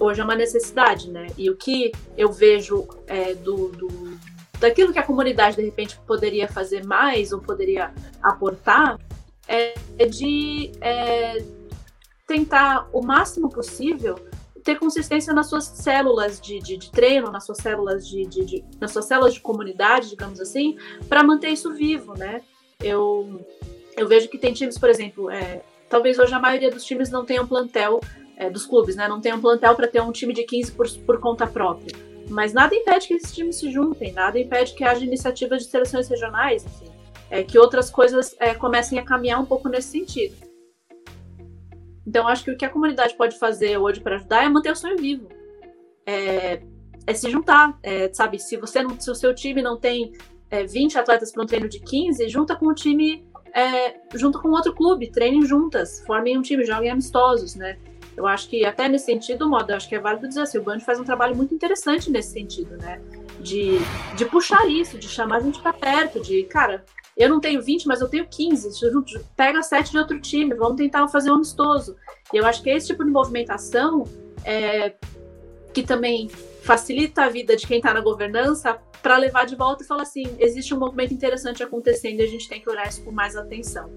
hoje é uma necessidade, né? E o que eu vejo é, do, do, daquilo que a comunidade de repente poderia fazer mais ou poderia aportar é, é de é, tentar o máximo possível ter consistência nas suas células de, de, de treino, nas suas células de, de, nas suas células de comunidade, digamos assim, para manter isso vivo, né? Eu, eu vejo que tem times, por exemplo, é, talvez hoje a maioria dos times não tenham plantel, é, dos clubes, né? Não tenham plantel para ter um time de 15 por, por conta própria. Mas nada impede que esses times se juntem, nada impede que haja iniciativas de seleções regionais, enfim, é, que outras coisas é, comecem a caminhar um pouco nesse sentido. Então, acho que o que a comunidade pode fazer hoje para ajudar é manter o sonho vivo. É, é se juntar, é, sabe? Se você não, se o seu time não tem é, 20 atletas para um treino de 15, junta com o time, é, junta com outro clube, treinem juntas, formem um time, joguem amistosos, né? Eu acho que até nesse sentido, modo, acho que é válido dizer assim, o Band faz um trabalho muito interessante nesse sentido, né? De, de puxar isso, de chamar a gente para perto, de, cara, eu não tenho 20, mas eu tenho 15. Pega 7 de outro time, vamos tentar fazer um amistoso. E eu acho que esse tipo de movimentação é, que também facilita a vida de quem está na governança para levar de volta e falar assim: existe um movimento interessante acontecendo e a gente tem que olhar isso com mais atenção.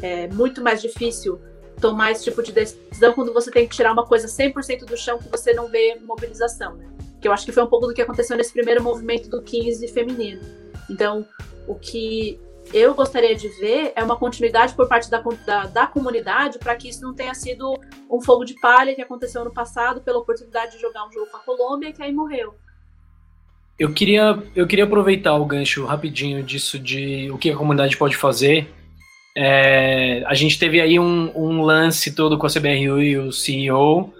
É muito mais difícil tomar esse tipo de decisão quando você tem que tirar uma coisa 100% do chão que você não vê mobilização, né? Que eu acho que foi um pouco do que aconteceu nesse primeiro movimento do 15 feminino. Então, o que eu gostaria de ver é uma continuidade por parte da, da, da comunidade para que isso não tenha sido um fogo de palha que aconteceu no passado pela oportunidade de jogar um jogo com a Colômbia que aí morreu. Eu queria, eu queria aproveitar o gancho rapidinho disso de o que a comunidade pode fazer. É, a gente teve aí um, um, lance todo com a CBRU e o CEO,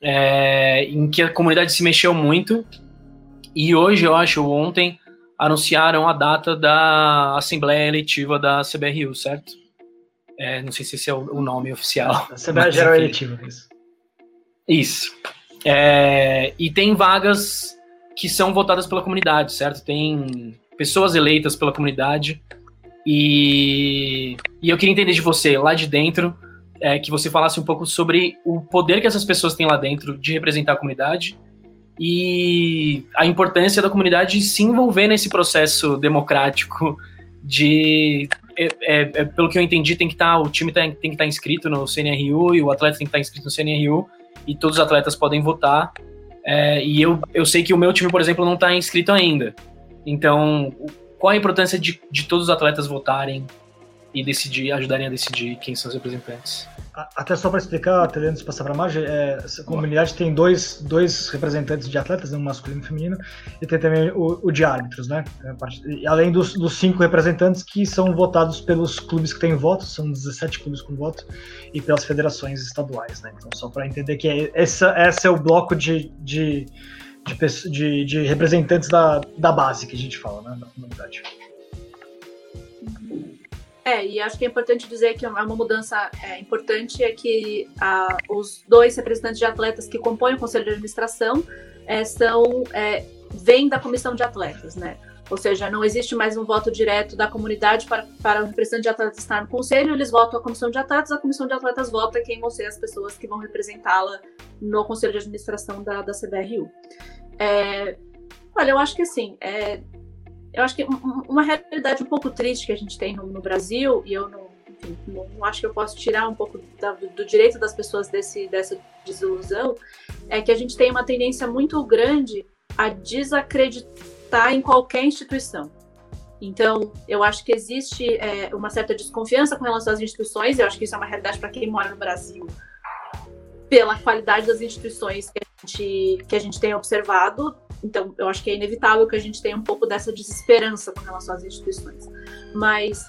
é, em que a comunidade se mexeu muito. E hoje, eu acho, ontem, anunciaram a data da Assembleia Eletiva da CBRU, certo? É, não sei se esse é o, o nome oficial. Assembleia Geral Eletiva, isso. Isso. É, e tem vagas que são votadas pela comunidade, certo? Tem pessoas eleitas pela comunidade. E, e eu queria entender de você, lá de dentro, é, que você falasse um pouco sobre o poder que essas pessoas têm lá dentro de representar a comunidade e a importância da comunidade se envolver nesse processo democrático de é, é, é, pelo que eu entendi tem que estar tá, o time tem, tem que estar tá inscrito no CNRU e o atleta tem que estar tá inscrito no CNRU e todos os atletas podem votar é, e eu, eu sei que o meu time, por exemplo, não está inscrito ainda. Então, qual a importância de, de todos os atletas votarem e decidir, ajudarem a decidir quem são os representantes? Até só para explicar, até antes de passar para a Marge, é, a comunidade tem dois, dois representantes de atletas, um masculino e feminino, e tem também o, o de árbitros, né? É além dos, dos, cinco representantes que são votados pelos clubes que têm voto, são 17 clubes com voto, e pelas federações estaduais, né? Então, só para entender que é, essa, esse é o bloco de, de, de, de, de representantes da, da base que a gente fala, né? Da comunidade. É, e acho que é importante dizer que uma mudança é, importante é que a, os dois representantes de atletas que compõem o conselho de administração é, são é, vêm da comissão de atletas, né? Ou seja, não existe mais um voto direto da comunidade para, para o representante de atletas estar no conselho, eles votam a comissão de atletas, a comissão de atletas vota quem vão ser as pessoas que vão representá-la no conselho de administração da, da CBRU. É, olha, eu acho que assim, é, eu acho que uma realidade um pouco triste que a gente tem no, no Brasil, e eu não, enfim, não, não, acho que eu posso tirar um pouco da, do, do, direito das pessoas desse, dessa desilusão, é que a gente tem uma tendência muito grande a desacreditar em qualquer instituição. Então, eu acho que existe é, uma certa desconfiança com relação às instituições, eu acho que isso é uma realidade para quem mora no Brasil, pela qualidade das instituições que a gente, que a gente tem observado, então, eu acho que é inevitável que a gente tenha um pouco dessa desesperança com relação às instituições. Mas,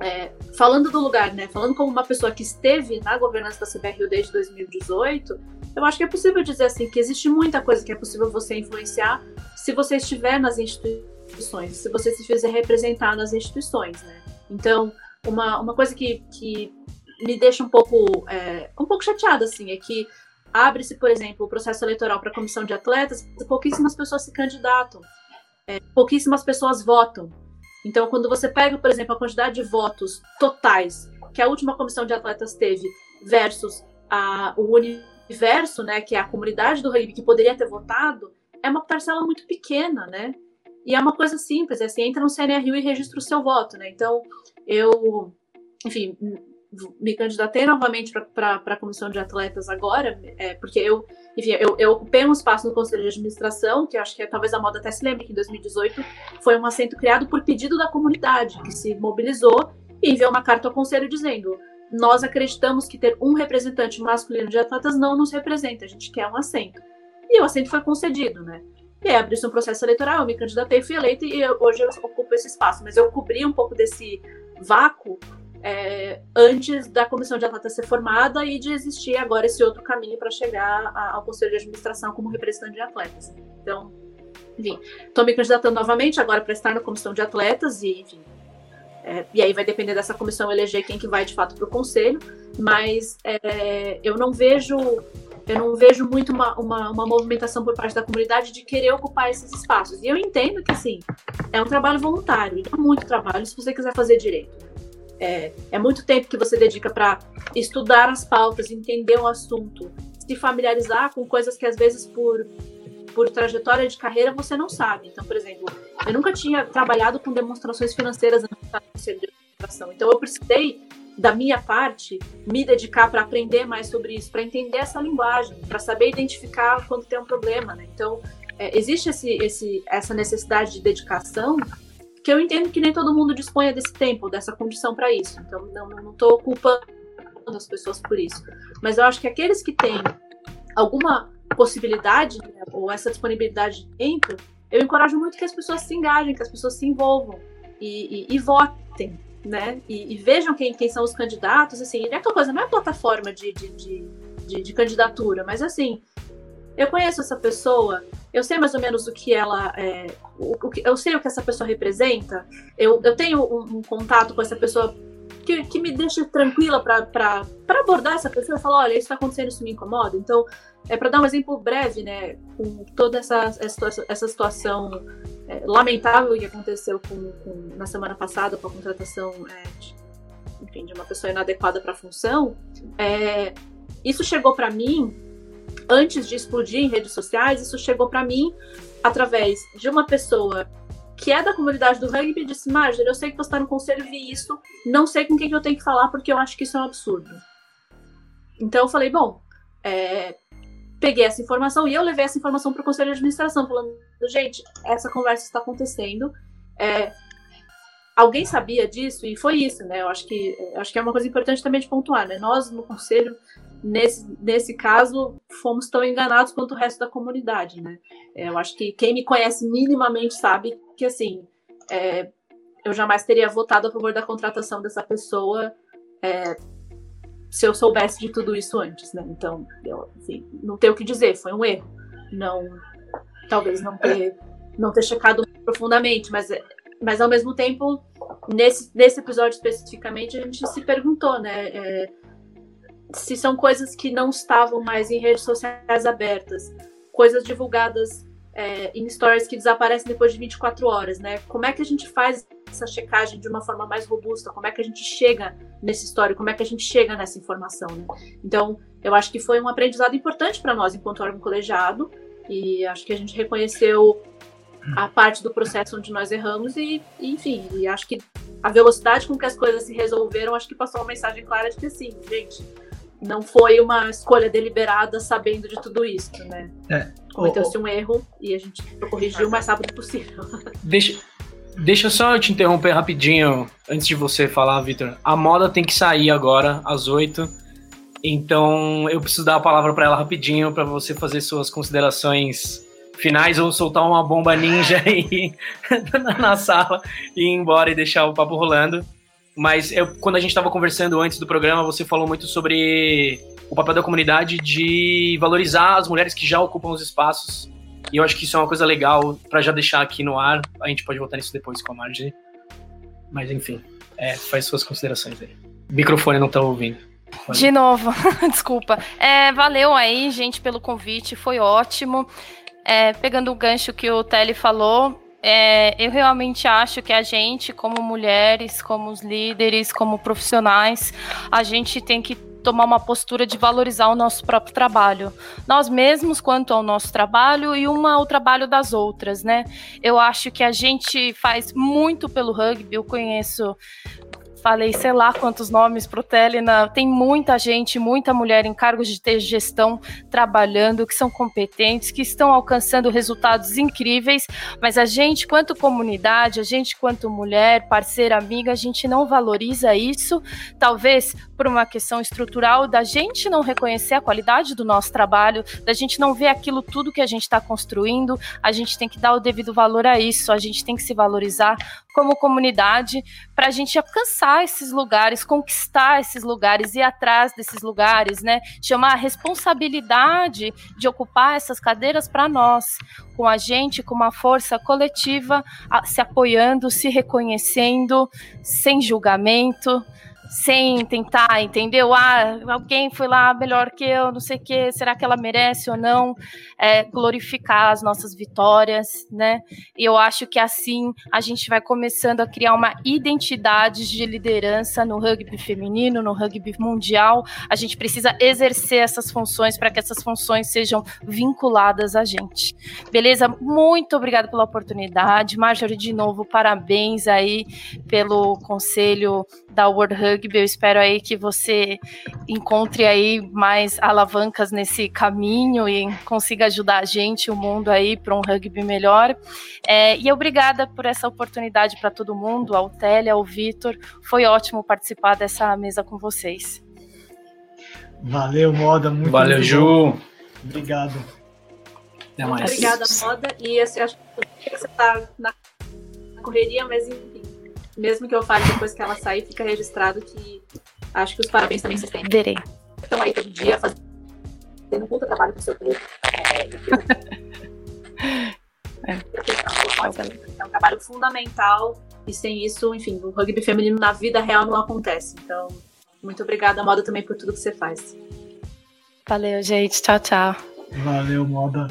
é, falando do lugar, né? Falando como uma pessoa que esteve na governança da CBRU desde 2018, eu acho que é possível dizer assim que existe muita coisa que é possível você influenciar se você estiver nas instituições, se você se fizer representar nas instituições, né? Então, uma, uma coisa que, que me deixa um pouco é, um pouco chateada assim é que abre-se, por exemplo, o processo eleitoral para a comissão de atletas, pouquíssimas pessoas se candidatam, é, pouquíssimas pessoas votam. Então, quando você pega, por exemplo, a quantidade de votos totais que a última comissão de atletas teve versus a, o universo, né, que é a comunidade do rugby que poderia ter votado, é uma parcela muito pequena, né? E é uma coisa simples, é assim, entra no CNRU e registra o seu voto, né? Então, eu, enfim, me candidatei novamente para a comissão de atletas agora, é, porque eu, enfim, eu, eu, ocupei um espaço no conselho de administração, que acho que é, talvez a moda até se lembre que em 2018 foi um assento criado por pedido da comunidade, que se mobilizou e enviou uma carta ao conselho dizendo: nós acreditamos que ter um representante masculino de atletas não nos representa, a gente quer um assento. E o assento foi concedido, né? E aí abriu-se um processo eleitoral, eu me candidatei, fui eleita e eu, hoje eu ocupo esse espaço. Mas eu cobri um pouco desse vácuo é, antes da comissão de atletas ser formada e de existir agora esse outro caminho para chegar ao conselho de administração como representante de atletas. Então, enfim, estou me candidatando novamente agora para estar na comissão de atletas e, enfim, é, e aí vai depender dessa comissão eleger quem que vai de fato para o conselho, mas é, eu não vejo eu não vejo muito uma, uma, uma, movimentação por parte da comunidade de querer ocupar esses espaços. E eu entendo que, sim, é um trabalho voluntário, é muito trabalho se você quiser fazer direito. É, é muito tempo que você dedica para estudar as pautas, entender o assunto, se familiarizar com coisas que às vezes por por trajetória de carreira você não sabe. Então, por exemplo, eu nunca tinha trabalhado com demonstrações financeiras antes de administração. Então, eu precisei da minha parte me dedicar para aprender mais sobre isso, para entender essa linguagem, para saber identificar quando tem um problema. Né? Então, é, existe esse, esse, essa necessidade de dedicação que eu entendo que nem todo mundo disponha desse tempo, dessa condição para isso. Então, não estou culpando as pessoas por isso. Mas eu acho que aqueles que têm alguma possibilidade né, ou essa disponibilidade de tempo, eu encorajo muito que as pessoas se engajem, que as pessoas se envolvam e, e, e votem, né? E, e, vejam quem, quem são os candidatos. Assim, é aquela coisa, não é plataforma de, de, de, de, candidatura, mas assim, eu conheço essa pessoa, eu sei mais ou menos o que ela. É, o, o, eu sei o que essa pessoa representa, eu, eu tenho um, um contato com essa pessoa que, que me deixa tranquila para abordar essa pessoa e falar: olha, isso está acontecendo, isso me incomoda. Então, é para dar um exemplo breve, né, com toda essa, essa, situação é, lamentável que aconteceu com, com, na semana passada com a contratação é, de, enfim, de uma pessoa inadequada para a função. É, isso chegou para mim antes de explodir em redes sociais, isso chegou para mim através de uma pessoa que é da comunidade do rugby e disse: Marjorie, eu sei que você está no conselho vi isso, não sei com quem que eu tenho que falar porque eu acho que isso é um absurdo. Então eu falei: bom, é, peguei essa informação e eu levei essa informação para o conselho de administração, falando: gente, essa conversa está acontecendo. É, alguém sabia disso e foi isso, né? Eu acho que acho que é uma coisa importante também de pontuar, né? Nós no conselho nesse, nesse caso, fomos tão enganados quanto o resto da comunidade, né? É, eu acho que quem me conhece minimamente sabe que, assim, é, eu jamais teria votado a favor da contratação dessa pessoa é, se eu soubesse de tudo isso antes, né? Então, eu, assim, não tenho o que dizer, foi um erro. Não, talvez não ter, não ter checado profundamente, mas, mas ao mesmo tempo, nesse, nesse episódio especificamente, a gente se perguntou, né? É, se são coisas que não estavam mais em redes sociais abertas, coisas divulgadas é, em stories que desaparecem depois de 24 horas, né? Como é que a gente faz essa checagem de uma forma mais robusta? Como é que a gente chega nessa história? Como é que a gente chega nessa informação? Né? Então, eu acho que foi um aprendizado importante para nós enquanto órgão colegiado e acho que a gente reconheceu a parte do processo onde nós erramos e, enfim, e acho que a velocidade com que as coisas se resolveram, acho que passou uma mensagem clara de que assim, gente, não foi uma escolha deliberada sabendo de tudo isso, né? É. Cometeu-se um erro e a gente corrigiu o mais rápido possível. Deixa, deixa só eu te interromper rapidinho antes de você falar, Vitor. A moda tem que sair agora, às oito. Então eu preciso dar a palavra para ela rapidinho para você fazer suas considerações finais ou soltar uma bomba ninja aí na sala e ir embora e deixar o papo rolando. Mas eu, quando a gente estava conversando antes do programa, você falou muito sobre o papel da comunidade de valorizar as mulheres que já ocupam os espaços. E eu acho que isso é uma coisa legal para já deixar aqui no ar. A gente pode voltar nisso depois com a Marge. Mas enfim, é, faz suas considerações aí. Microfone não tá ouvindo. De novo, desculpa. É, valeu aí, gente, pelo convite, foi ótimo. É, pegando o gancho que o Telly falou, é, eu realmente acho que a gente, como mulheres, como líderes, como profissionais, a gente tem que tomar uma postura de valorizar o nosso próprio trabalho. Nós mesmos, quanto ao nosso trabalho, e uma ao trabalho das outras, né? Eu acho que a gente faz muito pelo rugby. Eu conheço falei sei lá quantos nomes para o Telena. Tem muita gente, muita mulher em cargos de gestão trabalhando, que são competentes, que estão alcançando resultados incríveis, mas a gente, quanto comunidade, a gente, quanto mulher, parceira, amiga, a gente não valoriza isso, talvez por uma questão estrutural da gente não reconhecer a qualidade do nosso trabalho, da gente não ver aquilo tudo que a gente está construindo, a gente tem que dar o devido valor a isso, a gente tem que se valorizar como comunidade para a gente alcançar esses lugares, conquistar esses lugares, ir atrás desses lugares, né? Chamar a responsabilidade de ocupar essas cadeiras para nós, com a gente, com uma força coletiva, se apoiando, se reconhecendo, sem julgamento, sem tentar, entendeu? Ah, alguém foi lá melhor que eu, não sei o quê, será que ela merece ou não? É, glorificar as nossas vitórias, né? E eu acho que assim a gente vai começando a criar uma identidade de liderança no rugby feminino, no rugby mundial. A gente precisa exercer essas funções para que essas funções sejam vinculadas a gente. Beleza? Muito obrigada pela oportunidade. Marjorie, de novo, parabéns aí pelo conselho da World Rugby rugby. Eu espero aí que você encontre aí mais alavancas nesse caminho e consiga ajudar a gente, o mundo aí para um rugby melhor. É, e obrigada por essa oportunidade para todo mundo, ao Télia, ao Vitor. Foi ótimo participar dessa mesa com vocês. Valeu, Moda. Muito Valeu, muito Ju. bom. Obrigado. Até mais. Obrigada, Moda. E assim, acho que você tá na correria, mas mesmo que eu fale depois que ela sair, fica registrado que acho que os parabéns também vocês têm. Verei. Estão aí todo dia fazendo um puta trabalho com o seu grupo. É, é um trabalho fundamental e sem isso, enfim, o rugby feminino na vida real não acontece. Então, muito obrigada, Moda, também por tudo que você faz. Valeu, gente. Tchau, tchau. Valeu, Moda.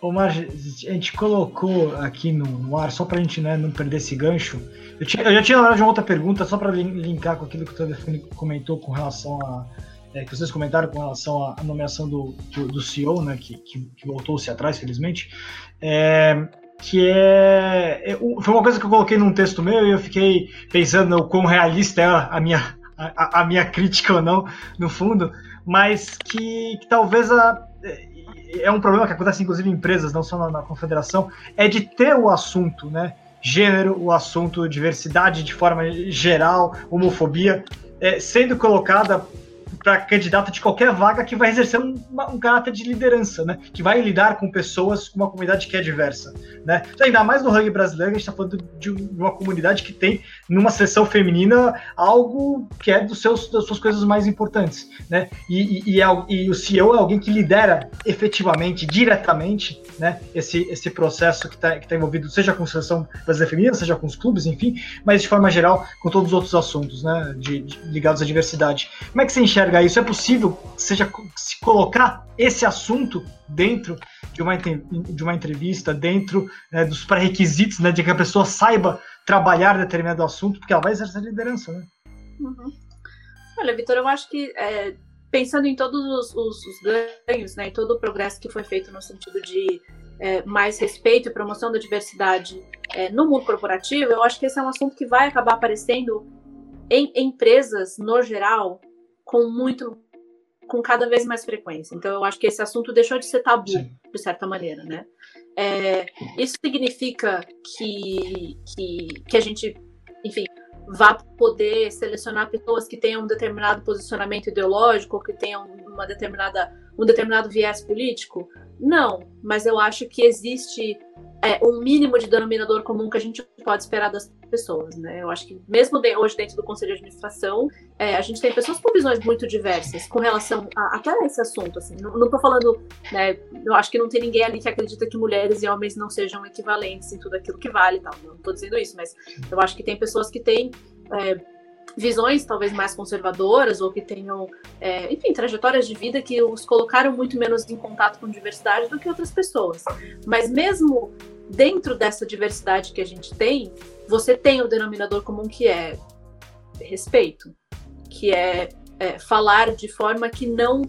Ô, Marge, a gente colocou aqui no, no ar, só pra gente né, não perder esse gancho. Eu, tinha, eu já tinha hora de uma outra pergunta, só lin- linkar com aquilo que o telefone comentou com relação a. é, que vocês comentaram com relação à nomeação do, do, do CEO, né, que, que, que voltou-se atrás, felizmente. É, que é, é, Foi uma coisa que eu coloquei num texto meu e eu fiquei pensando o quão realista é a minha, a, a minha crítica ou não, no fundo, mas que, que talvez a, é um problema que acontece inclusive em empresas, não só na, na confederação, é de ter o assunto, né? Gênero, o assunto diversidade de forma geral, homofobia, é, sendo colocada para candidata de qualquer vaga que vai exercer um, um caráter de liderança, né? Que vai lidar com pessoas, com uma comunidade que é diversa, né? Então, ainda mais no rugby brasileiro, a gente está falando de uma comunidade que tem numa seleção feminina algo que é dos seus, das suas coisas mais importantes, né? E, e- e é e o CEO é alguém que lidera efetivamente, diretamente, né? Esse, esse processo que está que tá envolvido, seja com a seleção brasileira feminina, seja com os clubes, enfim, mas de forma geral com todos os outros assuntos, né? de- de- ligados à diversidade. Como é que você enxerga isso? É possível seja se colocar esse assunto dentro de uma, de uma entrevista, dentro né, dos pré-requisitos, né, de que a pessoa saiba trabalhar determinado assunto, porque ela vai exercer liderança, né? Uhum. Olha, Vitor, eu acho que é, pensando em todos os, os- os ganhos, né, e todo o progresso que foi feito no sentido de é, mais respeito e promoção da diversidade é, no mundo corporativo, eu acho que esse é um assunto que vai acabar aparecendo em empresas, no geral, com muito com cada vez mais frequência. Então, eu acho que esse assunto deixou de ser tabu, Sim. de certa maneira, né? É, isso significa que, que, que a gente, enfim, vá poder selecionar pessoas que tenham um determinado posicionamento ideológico que tenham uma determinada, um determinado viés político? Não, mas eu acho que existe é, um mínimo de denominador comum que a gente pode esperar das pessoas, né? Eu acho que mesmo de- hoje dentro do conselho de administração, é, a gente tem pessoas com visões muito diversas com relação a, até a esse assunto, assim. Não, não tô falando, né? Eu acho que não tem ninguém ali que acredita que mulheres e homens não sejam equivalentes em tudo aquilo que vale tal. Não tô dizendo isso, mas eu acho que tem pessoas que têm é, visões talvez mais conservadoras ou que tenham, é, enfim, trajetórias de vida que os colocaram muito menos em contato com diversidade do que outras pessoas. Mas mesmo dentro dessa diversidade que a gente tem, você tem o denominador comum que é respeito, que é, é, falar de forma que não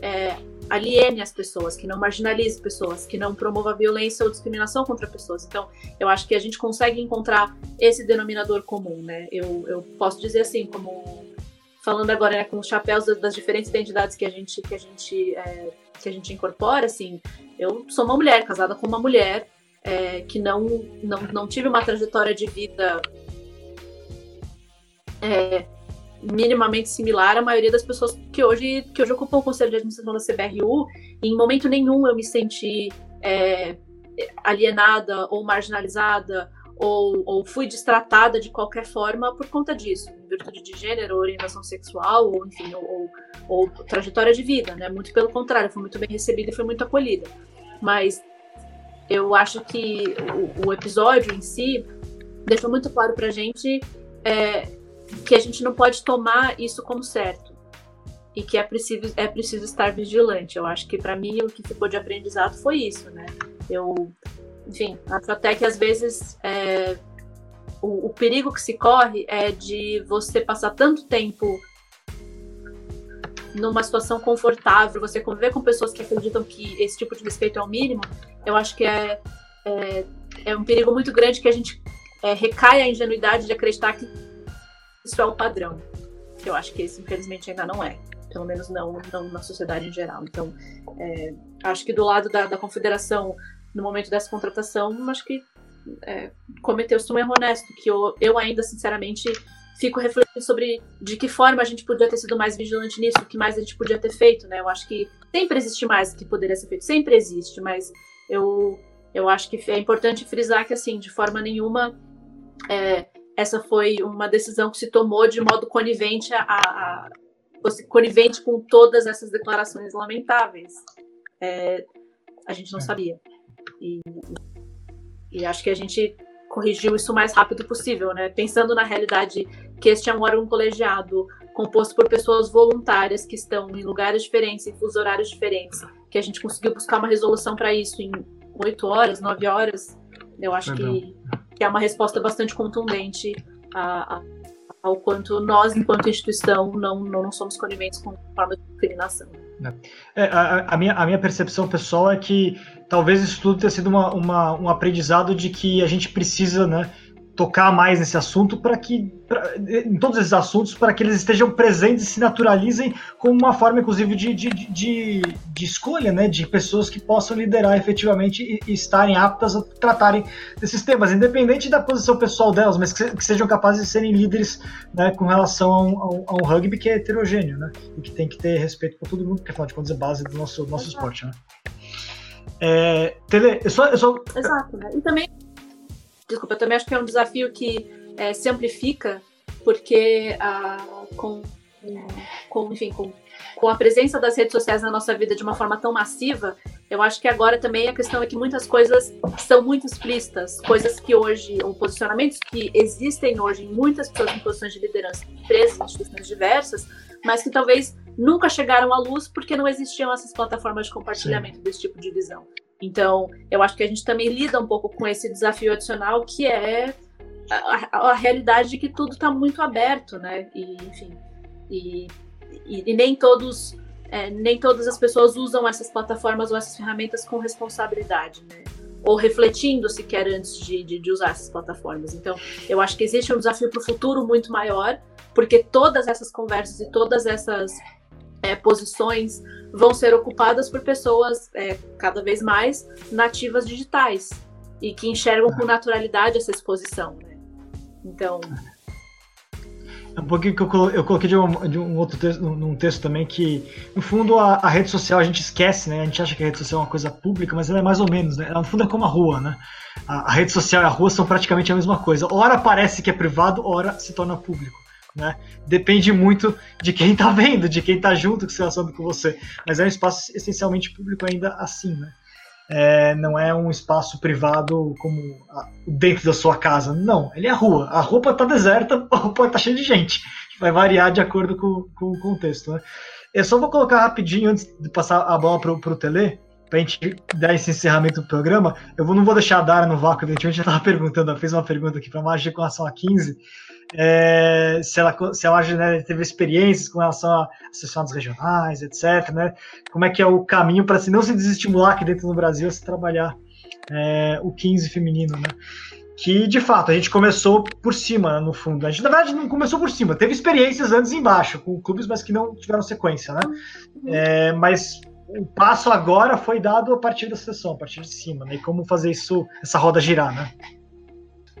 é, aliene as pessoas, que não marginalize pessoas, que não promova violência ou discriminação contra pessoas. Então, eu acho que a gente consegue encontrar esse denominador comum, né? Eu, eu posso dizer assim, como falando agora né, com os chapéus das, diferentes identidades que a gente que a gente é, que a gente incorpora, assim, eu sou uma mulher casada com uma mulher é, que não, não não tive uma trajetória de vida é, minimamente similar à maioria das pessoas que hoje, que hoje ocupam o conselho de administração da CBRU, e em momento nenhum eu me senti é, alienada ou marginalizada ou, ou, fui destratada de qualquer forma por conta disso, em virtude de gênero, orientação sexual, ou enfim, ou, ou, ou trajetória de vida, né? Muito pelo contrário, fui muito bem recebida e fui muito acolhida. Mas eu acho que o, o episódio em si deixou muito claro pra gente é, que a gente não pode tomar isso como certo e que é preciso, é preciso estar vigilante. Eu acho que para mim o que ficou de aprendizado foi isso, né? Eu, enfim, acho até que às vezes é, o, o, perigo que se corre é de você passar tanto tempo numa situação confortável, você conviver com pessoas que acreditam que esse tipo de respeito é o mínimo. Eu acho que é, é, é um perigo muito grande que a gente é, recaia a ingenuidade de acreditar que isso é o padrão. Eu acho que esse, infelizmente, ainda não é. Pelo menos não, não na sociedade em geral. Então, é, acho que do lado da, da confederação, no momento dessa contratação, acho que é, cometeu-se um erro honesto, que eu, eu ainda, sinceramente, fico refletindo sobre de que forma a gente podia ter sido mais vigilante nisso, o que mais a gente podia ter feito, né? Eu acho que sempre existe mais que poderia ser feito, sempre existe, mas eu, eu acho que é importante frisar que, assim, de forma nenhuma, é, essa foi uma decisão que se tomou de modo conivente a, a, a conivente com todas essas declarações lamentáveis. É, a gente não é. sabia. E, e acho que a gente corrigiu isso o mais rápido possível, né? Pensando na realidade que este é um órgão colegiado composto por pessoas voluntárias que estão em lugares diferentes, em fusos horários diferentes, que a gente conseguiu buscar uma resolução para isso em oito horas, nove horas. Eu acho que, que, é uma resposta bastante contundente a, a, ao quanto nós, enquanto instituição, não, não, somos coniventes com forma de discriminação. É, a, a, minha, a minha percepção pessoal é que talvez isso tudo tenha sido uma, uma, um aprendizado de que a gente precisa né, tocar mais nesse assunto para que, pra, em todos esses assuntos, para que eles estejam presentes e se naturalizem como uma forma, inclusive, de, de, de, de escolha né, de pessoas que possam liderar efetivamente e, e, estarem aptas a tratarem desses temas, independente da posição pessoal delas, mas que, que sejam capazes de serem líderes né, com relação a um, a, um, rugby que é heterogêneo né, e que tem que ter respeito por todo mundo, porque afinal de contas é base do nosso, nosso esporte. Né? É, Tele, eu só, eu só... Exato, né? E também, desculpa, eu também acho que é um desafio que é, se amplifica, porque ah, com, com, enfim, com, com a presença das redes sociais na nossa vida de uma forma tão massiva, eu acho que agora também a questão é que muitas coisas são muito explícitas, coisas que hoje, ou posicionamentos que existem hoje em muitas pessoas em posições de liderança, em empresas, instituições diversas, mas que talvez nunca chegaram à luz porque não existiam essas plataformas de compartilhamento Sim. desse tipo de visão. Então, eu acho que a gente também lida um pouco com esse desafio adicional que é a, a realidade de que tudo está muito aberto, né? E, enfim, e, e, e nem todos, é, nem todas as pessoas usam essas plataformas ou essas ferramentas com responsabilidade, né? Ou refletindo sequer antes de, de, de usar essas plataformas. Então, eu acho que existe um desafio para o futuro muito maior, porque todas essas conversas e todas essas é, posições vão ser ocupadas por pessoas é, cada vez mais nativas digitais e que enxergam com naturalidade essa exposição. Né? Então. É um pouquinho que eu, coloquei de um, de um outro texto, num texto também que, no fundo, a, a, rede social a gente esquece, né? A gente acha que a rede social é uma coisa pública, mas ela é mais ou menos, né? Ela, no fundo, é como a rua, né? A, a rede social e a rua são praticamente a mesma coisa. Ora parece que é privado, ora se torna público né? Depende muito de quem está vendo, de quem está junto, que se relaciona com você. Mas é um espaço essencialmente público ainda assim, né? É, não é um espaço privado como dentro da sua casa. Não, ele é a rua. A roupa está deserta, a roupa está cheia de gente. Vai variar de acordo com, com o contexto. Né? Eu só vou colocar rapidinho, antes de passar a bola para o Tele, para a gente dar esse encerramento do programa. Eu vou, não vou deixar a Dara no vácuo, evidentemente, já estava perguntando, fez uma pergunta aqui para a com relação a 15 é, se ela, se ela né, teve experiências com relação a associados regionais, etc. Né? Como é que é o caminho para se não se desestimular aqui dentro do Brasil a se trabalhar é, o 15 feminino, né? Que de fato a gente começou por cima, no fundo. A gente, na verdade, não começou por cima, teve experiências antes embaixo, com clubes, mas que não tiveram sequência, né? É, mas o passo agora foi dado a partir da sessão, a partir de cima, né? E como fazer isso, essa roda girar, né?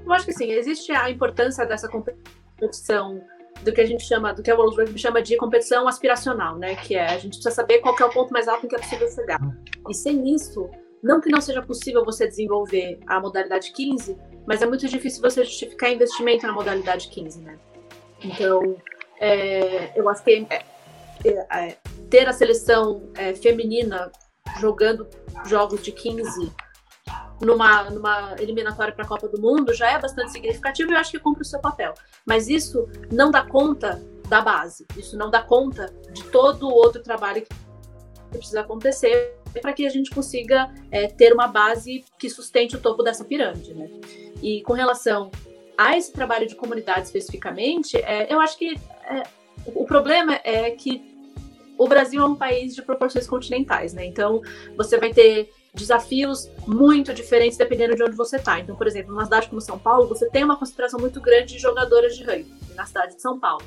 Eu acho que sim, existe a importância dessa competição do que a gente chama, do que o World Rugby chama de competição aspiracional, né? Que é a gente precisa saber qual é o ponto mais alto em que é possível chegar. E sem isso, não que não seja possível você desenvolver a modalidade 15, mas é muito difícil você justificar investimento na modalidade 15, né? Então, é, eu acho que é, é, é ter a seleção é, feminina jogando jogos de 15 numa, numa eliminatória para a Copa do Mundo já é bastante significativo e eu acho que cumpre o seu papel. Mas isso não dá conta da base, isso não dá conta de todo o outro trabalho que precisa acontecer para que a gente consiga é, ter uma base que sustente o topo dessa pirâmide. Né? E com relação a esse trabalho de comunidade especificamente, é, eu acho que é, o problema é que o Brasil é um país de proporções continentais, né? Então você vai ter desafios muito diferentes dependendo de onde você está. Então, por exemplo, numa cidade como São Paulo, você tem uma concentração muito grande de jogadoras de rugby. na cidade de São Paulo.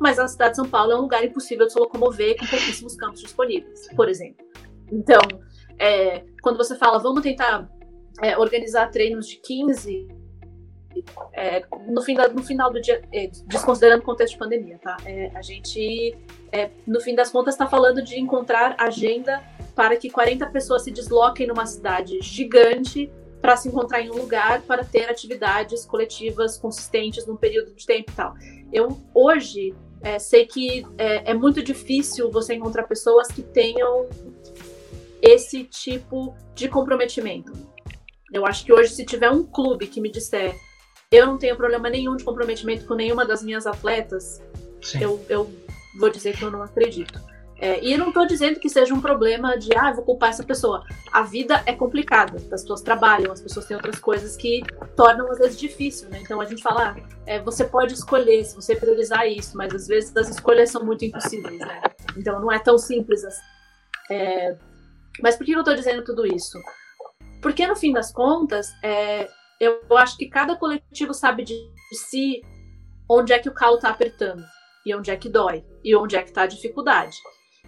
Mas a cidade de São Paulo é um lugar impossível de se locomover com pouquíssimos campos disponíveis, por exemplo. Então, é, quando você fala, vamos tentar é, organizar treinos de 15, é, no, fim da, no final do dia, é, desconsiderando o contexto de pandemia, tá? É, a gente, é, no fim das contas, está falando de encontrar agenda para que 40 pessoas se desloquem numa cidade gigante para se encontrar em um lugar para ter atividades coletivas consistentes num período de tempo e tal. Eu hoje é, sei que é, é, muito difícil você encontrar pessoas que tenham esse tipo de comprometimento. Eu acho que hoje, se tiver um clube que me disser eu não tenho problema nenhum de comprometimento com nenhuma das minhas atletas, eu, eu vou dizer que eu não acredito. É, e eu não estou dizendo que seja um problema de, ah, vou culpar essa pessoa. A vida é complicada, as pessoas trabalham, as pessoas têm outras coisas que tornam às vezes difícil, né? Então a gente fala, ah, é, você pode escolher se você priorizar isso, mas às vezes as escolhas são muito impossíveis, né? Então não é tão simples assim. É, mas por que eu estou dizendo tudo isso? Porque no fim das contas, é, eu acho que cada coletivo sabe de, si onde é que o calo está apertando e onde é que dói e onde é que está a dificuldade.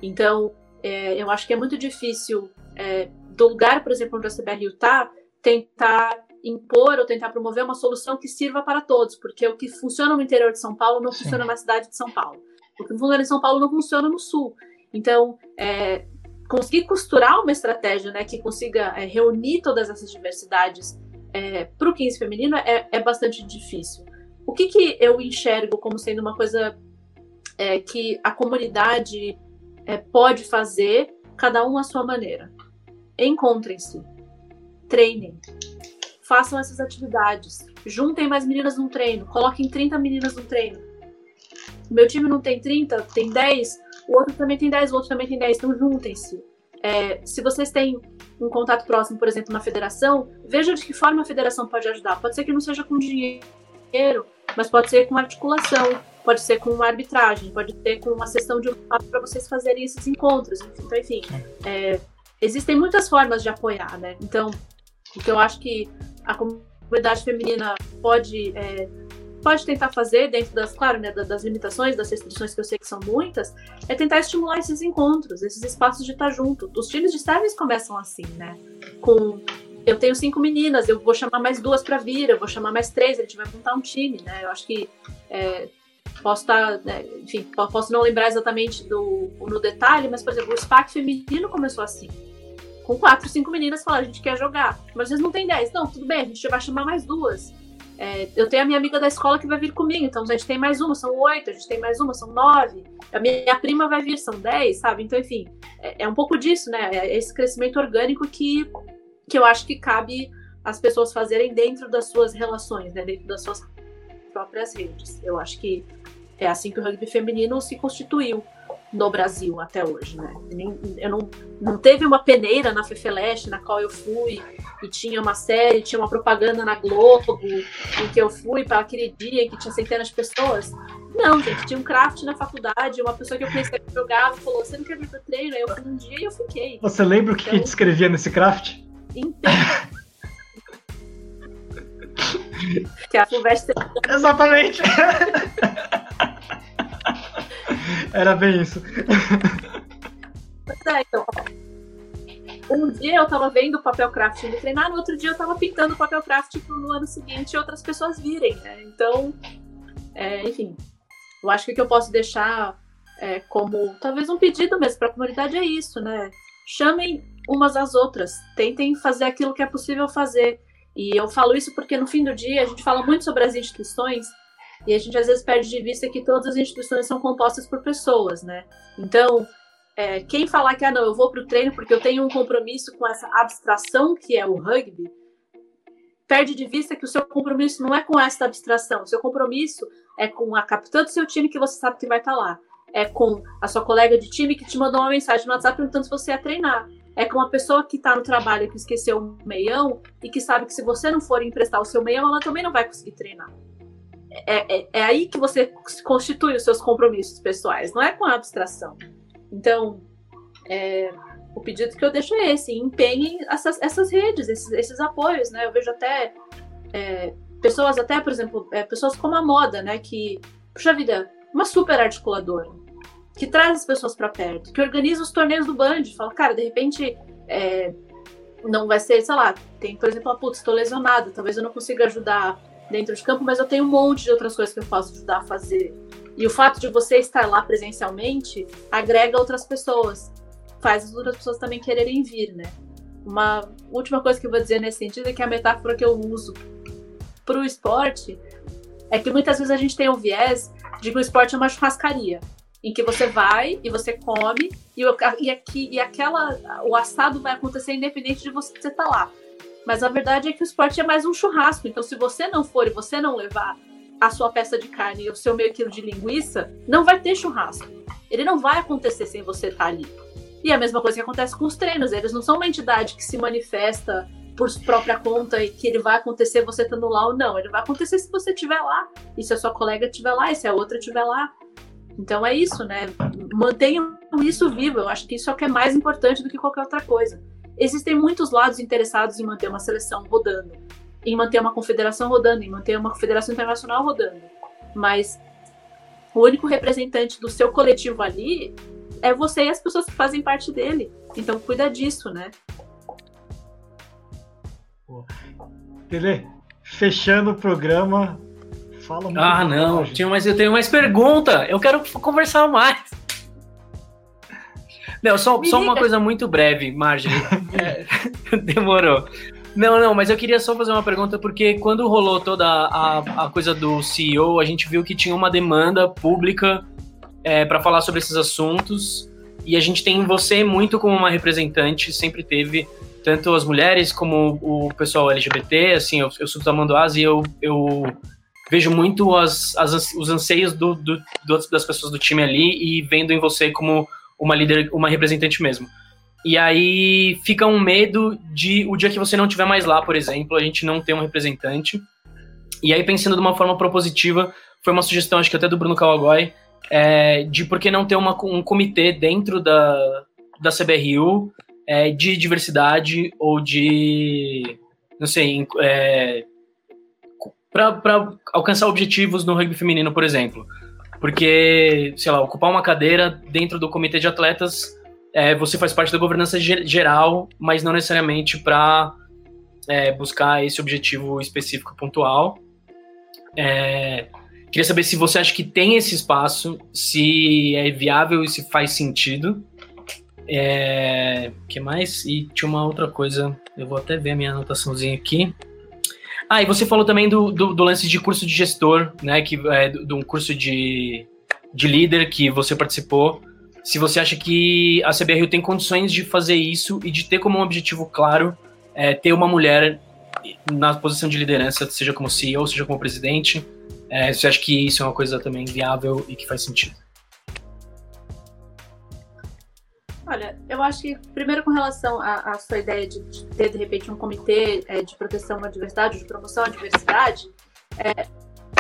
Então, é, eu acho que é muito difícil, é, do lugar, por exemplo, onde a CBRU está, tentar impor ou tentar promover uma solução que sirva para todos, porque o que funciona no interior de São Paulo não Sim. funciona na cidade de São Paulo. O que funciona em São Paulo não funciona no Sul. Então, é, conseguir costurar uma estratégia né, que consiga é, reunir todas essas diversidades é, para o 15 feminino é, é, bastante difícil. O que, que eu enxergo como sendo uma coisa é, que a comunidade é, pode fazer, cada um à sua maneira. Encontrem-se, treinem, façam essas atividades, juntem mais meninas num treino, coloquem 30 meninas num treino. Meu time não tem 30, tem 10, o outro também tem 10, o outro também tem 10, então juntem-se. É, se vocês têm um contato próximo, por exemplo, na federação, veja de que forma a federação pode ajudar. Pode ser que não seja com dinheiro, mas pode ser com articulação, pode ser com uma arbitragem, pode ser com uma sessão de para vocês fazerem esses encontros. Então, enfim, é, existem muitas formas de apoiar, né? Então, o que eu acho que a comunidade feminina pode é, pode tentar fazer dentro das, claro, né, das limitações, das restrições que eu sei que são muitas, é tentar estimular esses encontros, esses espaços de estar junto. Os times de service começam assim, né? Com eu tenho cinco meninas, eu vou chamar mais duas para vir, eu vou chamar mais três, a gente vai montar um time, né? Eu acho que é, posso estar, tá, né, enfim, posso não lembrar exatamente do no detalhe, mas por exemplo, o SPAC feminino começou assim. Com quatro, cinco meninas falaram, a gente quer jogar. Mas vocês não tem dez. Não, tudo bem, a gente vai chamar mais duas. É, eu tenho a minha amiga da escola que vai vir comigo, então a gente tem mais uma, são oito, a gente tem mais uma, são nove. A minha prima vai vir, são dez, sabe? Então, enfim, é, é um pouco disso, né? É esse crescimento orgânico que, que eu acho que cabe as pessoas fazerem dentro das suas relações, né? Dentro das suas próprias redes. Eu acho que é assim que o rugby feminino se constituiu no Brasil até hoje, né? Eu não, não teve uma peneira na Fefeleste na qual eu fui e tinha uma série, tinha uma propaganda na Globo em que eu fui para aquele dia que tinha centenas de pessoas. Não, gente, tinha um craft na faculdade, uma pessoa que eu conhecia que jogava falou, você não quer vir pro treino? Aí eu fui um dia e eu fiquei. Você lembra o que, então, que escrevia nesse craft? Então... que a Fulvestre... Exatamente! Era bem isso. É, então, um dia eu tava vendo o papel craft me treinar, no outro dia eu tava pintando o papel craft pro no ano seguinte outras pessoas virem, né? Então, é, enfim, eu acho que o que eu posso deixar é, como talvez um pedido mesmo para a comunidade é isso, né? Chamem umas às outras, tentem fazer aquilo que é possível fazer. E eu falo isso porque no fim do dia a gente fala muito sobre as instituições, e a gente às vezes perde de vista que todas as instituições são compostas por pessoas, né? Então, é, quem falar que, ah, não, eu vou para o treino porque eu tenho um compromisso com essa abstração que é o rugby, perde de vista que o seu compromisso não é com essa abstração. O seu compromisso é com a capitã do seu time que você sabe que vai estar tá lá. É com a sua colega de time que te mandou uma mensagem no WhatsApp perguntando se você ia treinar. É com uma pessoa que está no trabalho que esqueceu o meião e que sabe que se você não for emprestar o seu meião, ela também não vai conseguir treinar é, é, é, aí que você constitui os seus compromissos pessoais, não é com a abstração. Então, é, o pedido que eu deixo é esse: empenhem essas, essas redes, esses, esses apoios, né? Eu vejo até é, pessoas, até, por exemplo, é, pessoas como a moda, né? Que puxa vida, uma super articuladora, que traz as pessoas para perto, que organiza os torneios do Band, fala, cara, de repente é, não vai ser, sei lá, tem, por exemplo, a putz, estou lesionada, talvez eu não consiga ajudar dentro de campo, mas eu tenho um monte de outras coisas que eu posso ajudar a fazer. E o fato de você estar lá presencialmente agrega outras pessoas, faz as outras pessoas também quererem vir, né? Uma última coisa que eu vou dizer nesse sentido é que a metáfora que eu uso para o esporte é que muitas vezes a gente tem um viés de que o esporte é uma churrascaria, em que você vai e você come e, e, aqui, e aquela o assado vai acontecer independente de você estar tá lá. Mas a verdade é que o esporte é mais um churrasco. Então, se você não for e você não levar a sua peça de carne e o seu meio quilo de linguiça, não vai ter churrasco. Ele não vai acontecer sem você estar tá ali. E a mesma coisa que acontece com os treinos. Eles não são uma entidade que se manifesta por própria conta e que ele vai acontecer você estando lá ou não. Ele vai acontecer se você estiver lá, e se a sua colega estiver lá, e se a outra estiver lá. Então é isso, né? Mantenham isso vivo. Eu acho que isso é o que é mais importante do que qualquer outra coisa. Existem muitos lados interessados em manter uma seleção rodando, em manter uma confederação rodando, em manter uma confederação internacional rodando. Mas o único representante do seu coletivo ali é você e as pessoas que fazem parte dele. Então cuida disso, né? Tele, fechando o programa, fala muito. Ah, não, tinha mais, eu tenho mais pergunta. Eu quero conversar mais. Não, só, só uma coisa muito breve, Marjorie. É, demorou. Não, não, mas eu queria só fazer uma pergunta, porque quando rolou toda a, a coisa do CEO, a gente viu que tinha uma demanda pública é, para falar sobre esses assuntos, e a gente tem você muito como uma representante, sempre teve tanto as mulheres como o pessoal LGBT, assim, eu, eu sou do Tamanduás e eu, eu vejo muito as, as, os anseios do, do, das pessoas do time ali e vendo em você como uma líder, uma representante mesmo. E aí fica um medo de o dia que você não estiver mais lá, por exemplo, a gente não ter um representante. E aí, pensando de uma forma propositiva, foi uma sugestão, acho que até do Bruno Kawagoy, é, de por que não ter uma, um comitê dentro da, da CBRU é, de diversidade ou de, não sei, é, para alcançar objetivos no rugby feminino, por exemplo. Porque, sei lá, ocupar uma cadeira dentro do comitê de atletas, é, você faz parte da governança geral, mas não necessariamente para é, buscar esse objetivo específico pontual. É, queria saber se você acha que tem esse espaço, se é viável e se faz sentido. É, que mais? E tinha uma outra coisa, eu vou até ver a minha anotaçãozinha aqui. Ah, e você falou também do, do, do lance de curso de gestor, né? Que é de um curso de, de líder que você participou. Se você acha que a CBRU tem condições de fazer isso e de ter como um objetivo claro é, ter uma mulher na posição de liderança, seja como CEO, seja como presidente, é, você acha que isso é uma coisa também viável e que faz sentido? Olha, eu acho que, primeiro, com relação à, sua ideia de, de, ter, de repente, um comitê é, de proteção à diversidade, de promoção à diversidade, é,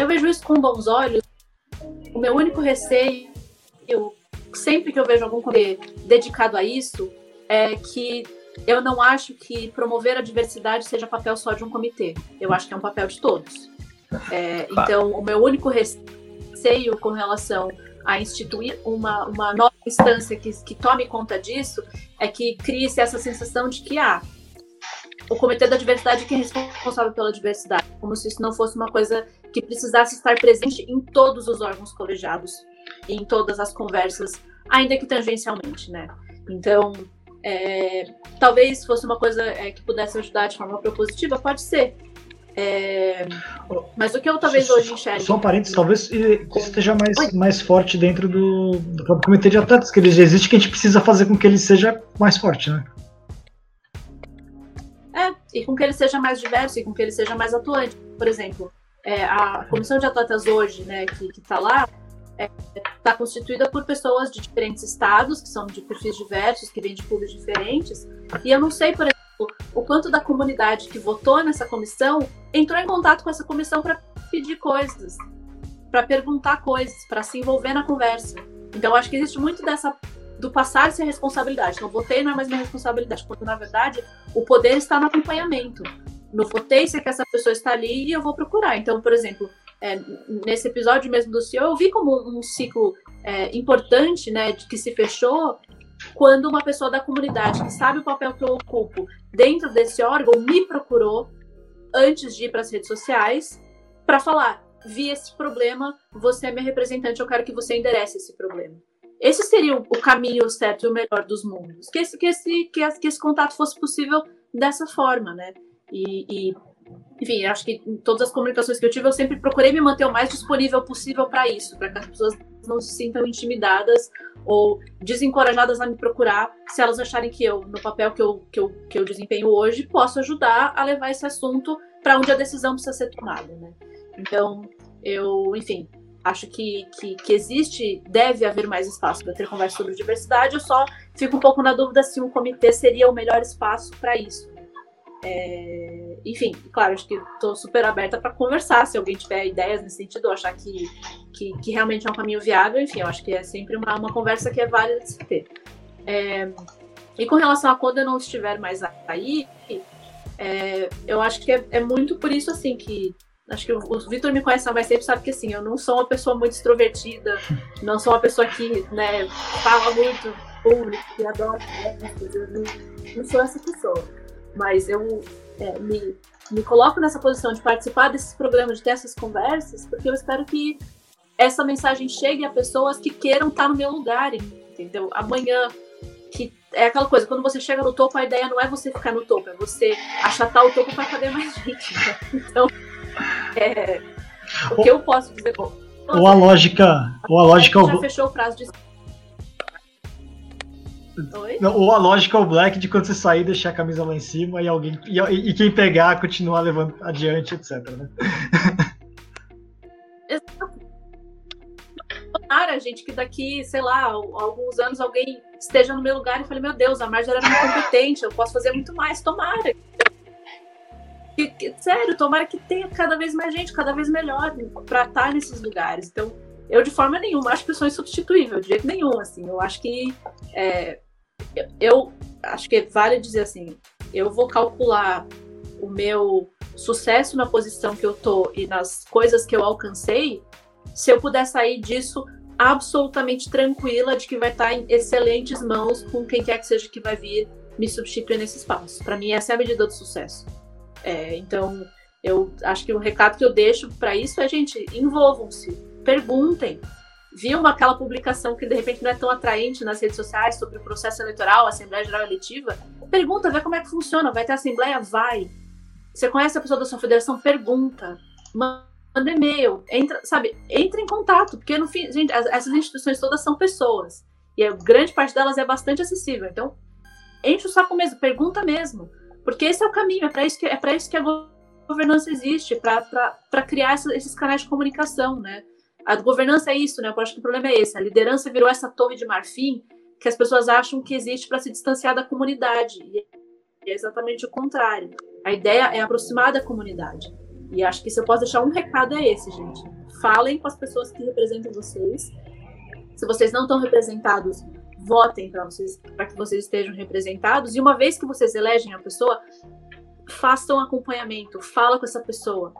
eu vejo isso com bons olhos. O meu único receio, eu, sempre que eu vejo algum comitê dedicado a isso, é que eu não acho que promover a diversidade seja papel só de um comitê. Eu acho que é um papel de todos. É, então, o meu único receio com relação a instituir uma, uma nova instância que, que tome conta disso, é que crie-se essa sensação de que ah, o Comitê da Diversidade que é responsável pela diversidade, como se isso não fosse uma coisa que precisasse estar presente em todos os órgãos colegiados, em todas as conversas, ainda que tangencialmente, né? Então, é, talvez fosse uma coisa é, que pudesse ajudar de forma propositiva, pode ser, é... Mas o que eu talvez hoje enxergue. Só um parênteses, talvez esteja mais, mais forte dentro do, do comitê de atletas, que ele já existe, que a gente precisa fazer com que ele seja mais forte, né? É, e com que ele seja mais diverso e com que ele seja mais atuante. Por exemplo, é, a comissão de atletas hoje, né, que está lá, está é, constituída por pessoas de diferentes estados, que são de perfis diversos, que vêm de clubes diferentes. E eu não sei, por exemplo, o quanto da comunidade que votou nessa comissão entrou em contato com essa comissão para pedir coisas, para perguntar coisas, para se envolver na conversa. Então, acho que existe muito dessa do passar-se a responsabilidade. Não votei não é mais minha responsabilidade, porque na verdade o poder está no acompanhamento. No votei se é que essa pessoa está ali e eu vou procurar. Então, por exemplo, é, nesse episódio mesmo do CEO, eu vi como um ciclo é, importante, né, de que se fechou quando uma pessoa da comunidade que sabe o papel que eu ocupo dentro desse órgão me procurou antes de ir para as redes sociais para falar: vi esse problema, você é minha representante, eu quero que você enderece esse problema. Esse seria o caminho certo e o melhor dos mundos. Que esse, que esse, que esse, que esse contato fosse possível dessa forma, né? E, e, enfim, acho que em todas as comunicações que eu tive, eu sempre procurei me manter o mais disponível possível para isso, para que as pessoas não se sintam intimidadas ou desencorajadas a me procurar se elas acharem que eu, no papel que eu, que eu, que eu desempenho hoje, posso ajudar a levar esse assunto para onde a decisão precisa ser tomada, né? Então, eu, enfim, acho que, que, que, existe, deve haver mais espaço para ter conversa sobre diversidade. Eu só fico um pouco na dúvida se um comitê seria o melhor espaço para isso. É, enfim, claro, acho que estou super aberta para conversar. Se alguém tiver ideias nesse sentido, achar que, que, que, realmente é um caminho viável, enfim, eu acho que é sempre uma, uma conversa que é válida de se ter. É, e com relação a quando eu não estiver mais aí, é, eu acho que é, é muito por isso assim que Acho que o, Vitor me conhece há mais tempo, sabe que assim, eu não sou uma pessoa muito extrovertida, não sou uma pessoa que, né, fala muito público, que adora né, não sou essa pessoa. Mas eu é, me, me coloco nessa posição de participar desses programas, de ter essas conversas, porque eu espero que essa mensagem chegue a pessoas que queiram estar no meu lugar, entendeu? Amanhã, que é aquela coisa, quando você chega no topo, a ideia não é você ficar no topo, é você achatar o topo para caber mais gente. Né? Então, é, o que eu posso dizer. Bom, ou a lógica. Ou a lógica. Já fechou o prazo de. Oi? Ou a lógica o black de quando você sair, deixar a camisa lá em cima e alguém. E, e quem pegar continuar levando adiante, etc. Né? Tomara, gente, que daqui, sei lá, alguns anos alguém esteja no meu lugar e fale, meu Deus, a Marjorie era muito competente, eu posso fazer muito mais, tomara. Que, que, sério, tomara que tenha cada vez mais gente, cada vez melhor para estar nesses lugares. Então, eu de forma nenhuma acho que eu sou insubstituível, de jeito nenhum, assim. Eu acho que é, eu, acho que vale dizer assim, eu vou calcular o meu sucesso na posição que eu tô e nas coisas que eu alcancei, se eu puder sair disso absolutamente tranquila de que vai estar em excelentes mãos com quem quer que seja que vai vir me substituir nesse espaço. Para mim essa é a medida do sucesso. É, então, eu acho que o recado que eu deixo para isso é, gente, envolvam-se, perguntem. Viu aquela publicação que de repente não é tão atraente nas redes sociais sobre o processo eleitoral, Assembleia Geral Eletiva? Pergunta, vê como é que funciona. Vai ter Assembleia? Vai. Você conhece a pessoa da sua federação? Pergunta. Manda e-mail. Entra, sabe, entre em contato, porque no fim, gente, essas instituições todas são pessoas. E a grande parte delas é bastante acessível. Então, enche o saco mesmo, pergunta mesmo. Porque esse é o caminho, é para isso, que, é isso que a governança existe, para criar esses canais de comunicação, né? A governança é isso, né? Eu acho que o problema é esse. A liderança virou essa torre de marfim que as pessoas acham que existe para se distanciar da comunidade. E é exatamente o contrário. A ideia é aproximar da comunidade. E acho que se eu posso deixar um recado é esse, gente. Falem com as pessoas que representam vocês. Se vocês não estão representados, votem para vocês, para que vocês estejam representados. E uma vez que vocês elegem a pessoa, façam acompanhamento, fala com essa pessoa,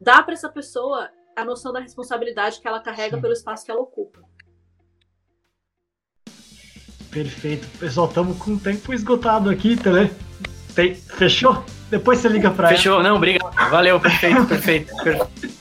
dá para essa pessoa a noção da responsabilidade que ela carrega Sim. pelo espaço que ela ocupa. Perfeito. Pessoal, estamos com o tempo esgotado aqui, Tele. Tem... Fechou? Depois você liga para ela. Fechou, não, obrigado. Valeu, perfeito, perfeito. perfeito.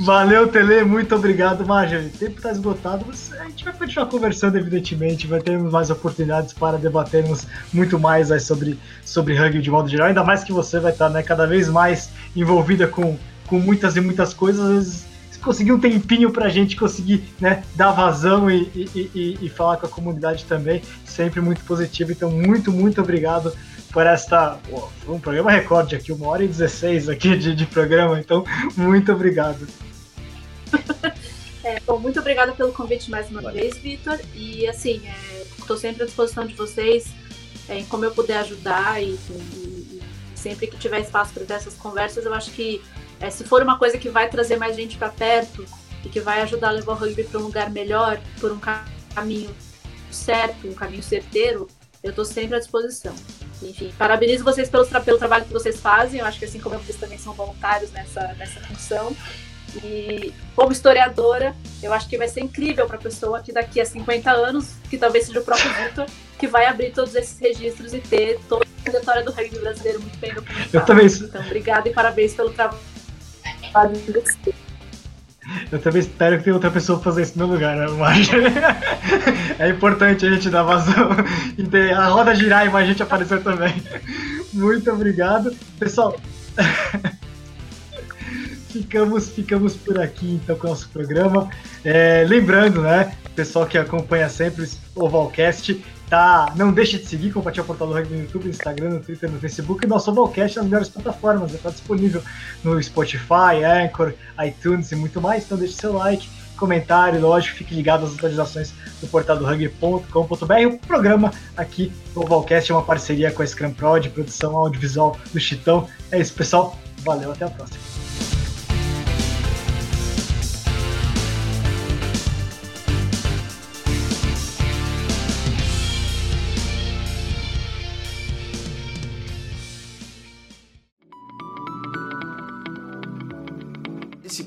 Valeu, Tele, muito obrigado, Marjorie. O tempo está esgotado, mas a gente vai continuar conversando, evidentemente, vai ter mais oportunidades para debatermos muito mais aí, sobre, sobre rugby de modo geral, ainda mais que você vai estar né, cada vez mais envolvida com, com muitas e muitas coisas, conseguir um tempinho para a gente conseguir né, dar vazão e, e, e, e falar com a comunidade também, sempre muito positivo. Então, muito, muito obrigado por esta. Foi um programa recorde aqui, uma hora e 16 aqui de, de programa, então muito obrigado. É, bom, muito obrigada pelo convite mais uma vez, Vitor. E assim, estou é, sempre à disposição de vocês é, em como eu puder ajudar e, e, e sempre que tiver espaço para essas conversas, eu acho que é, se for uma coisa que vai trazer mais gente para perto e que vai ajudar a levar o rugby para um lugar melhor, por um caminho certo, um caminho certeiro, eu estou sempre à disposição. Enfim, parabenizo vocês pelo, pelo trabalho que vocês fazem. Eu acho que assim como vocês também são voluntários nessa, nessa função. E como historiadora, eu acho que vai ser incrível para a pessoa que daqui a 50 anos, que talvez seja o próprio Vitor, que vai abrir todos esses registros e ter toda a trajetória do rugby brasileiro muito bem documentada. Eu também. Então, obrigada e parabéns pelo trabalho. Eu também espero que tenha outra pessoa fazer isso no meu lugar, né, Marjorie? É importante a gente dar vazão e a roda girar e mais gente aparecer também. Muito obrigado. Pessoal, ficamos, ficamos por aqui então com o nosso programa. É, lembrando, né, pessoal que acompanha sempre o Valcast, tá, não deixe de seguir, compartilhar o Portal do Rugby no YouTube, no Instagram, no Twitter, no Facebook e nosso Valcast nas melhores plataformas. Está disponível no Spotify, Anchor, iTunes e muito mais. Então deixe seu like, comentário, lógico, fique ligado às atualizações do portal do rugby.com.br. O programa aqui, o Valcast, é uma parceria com a Scrum Pro de produção audiovisual do Chitão. É isso, pessoal. Valeu, até a próxima.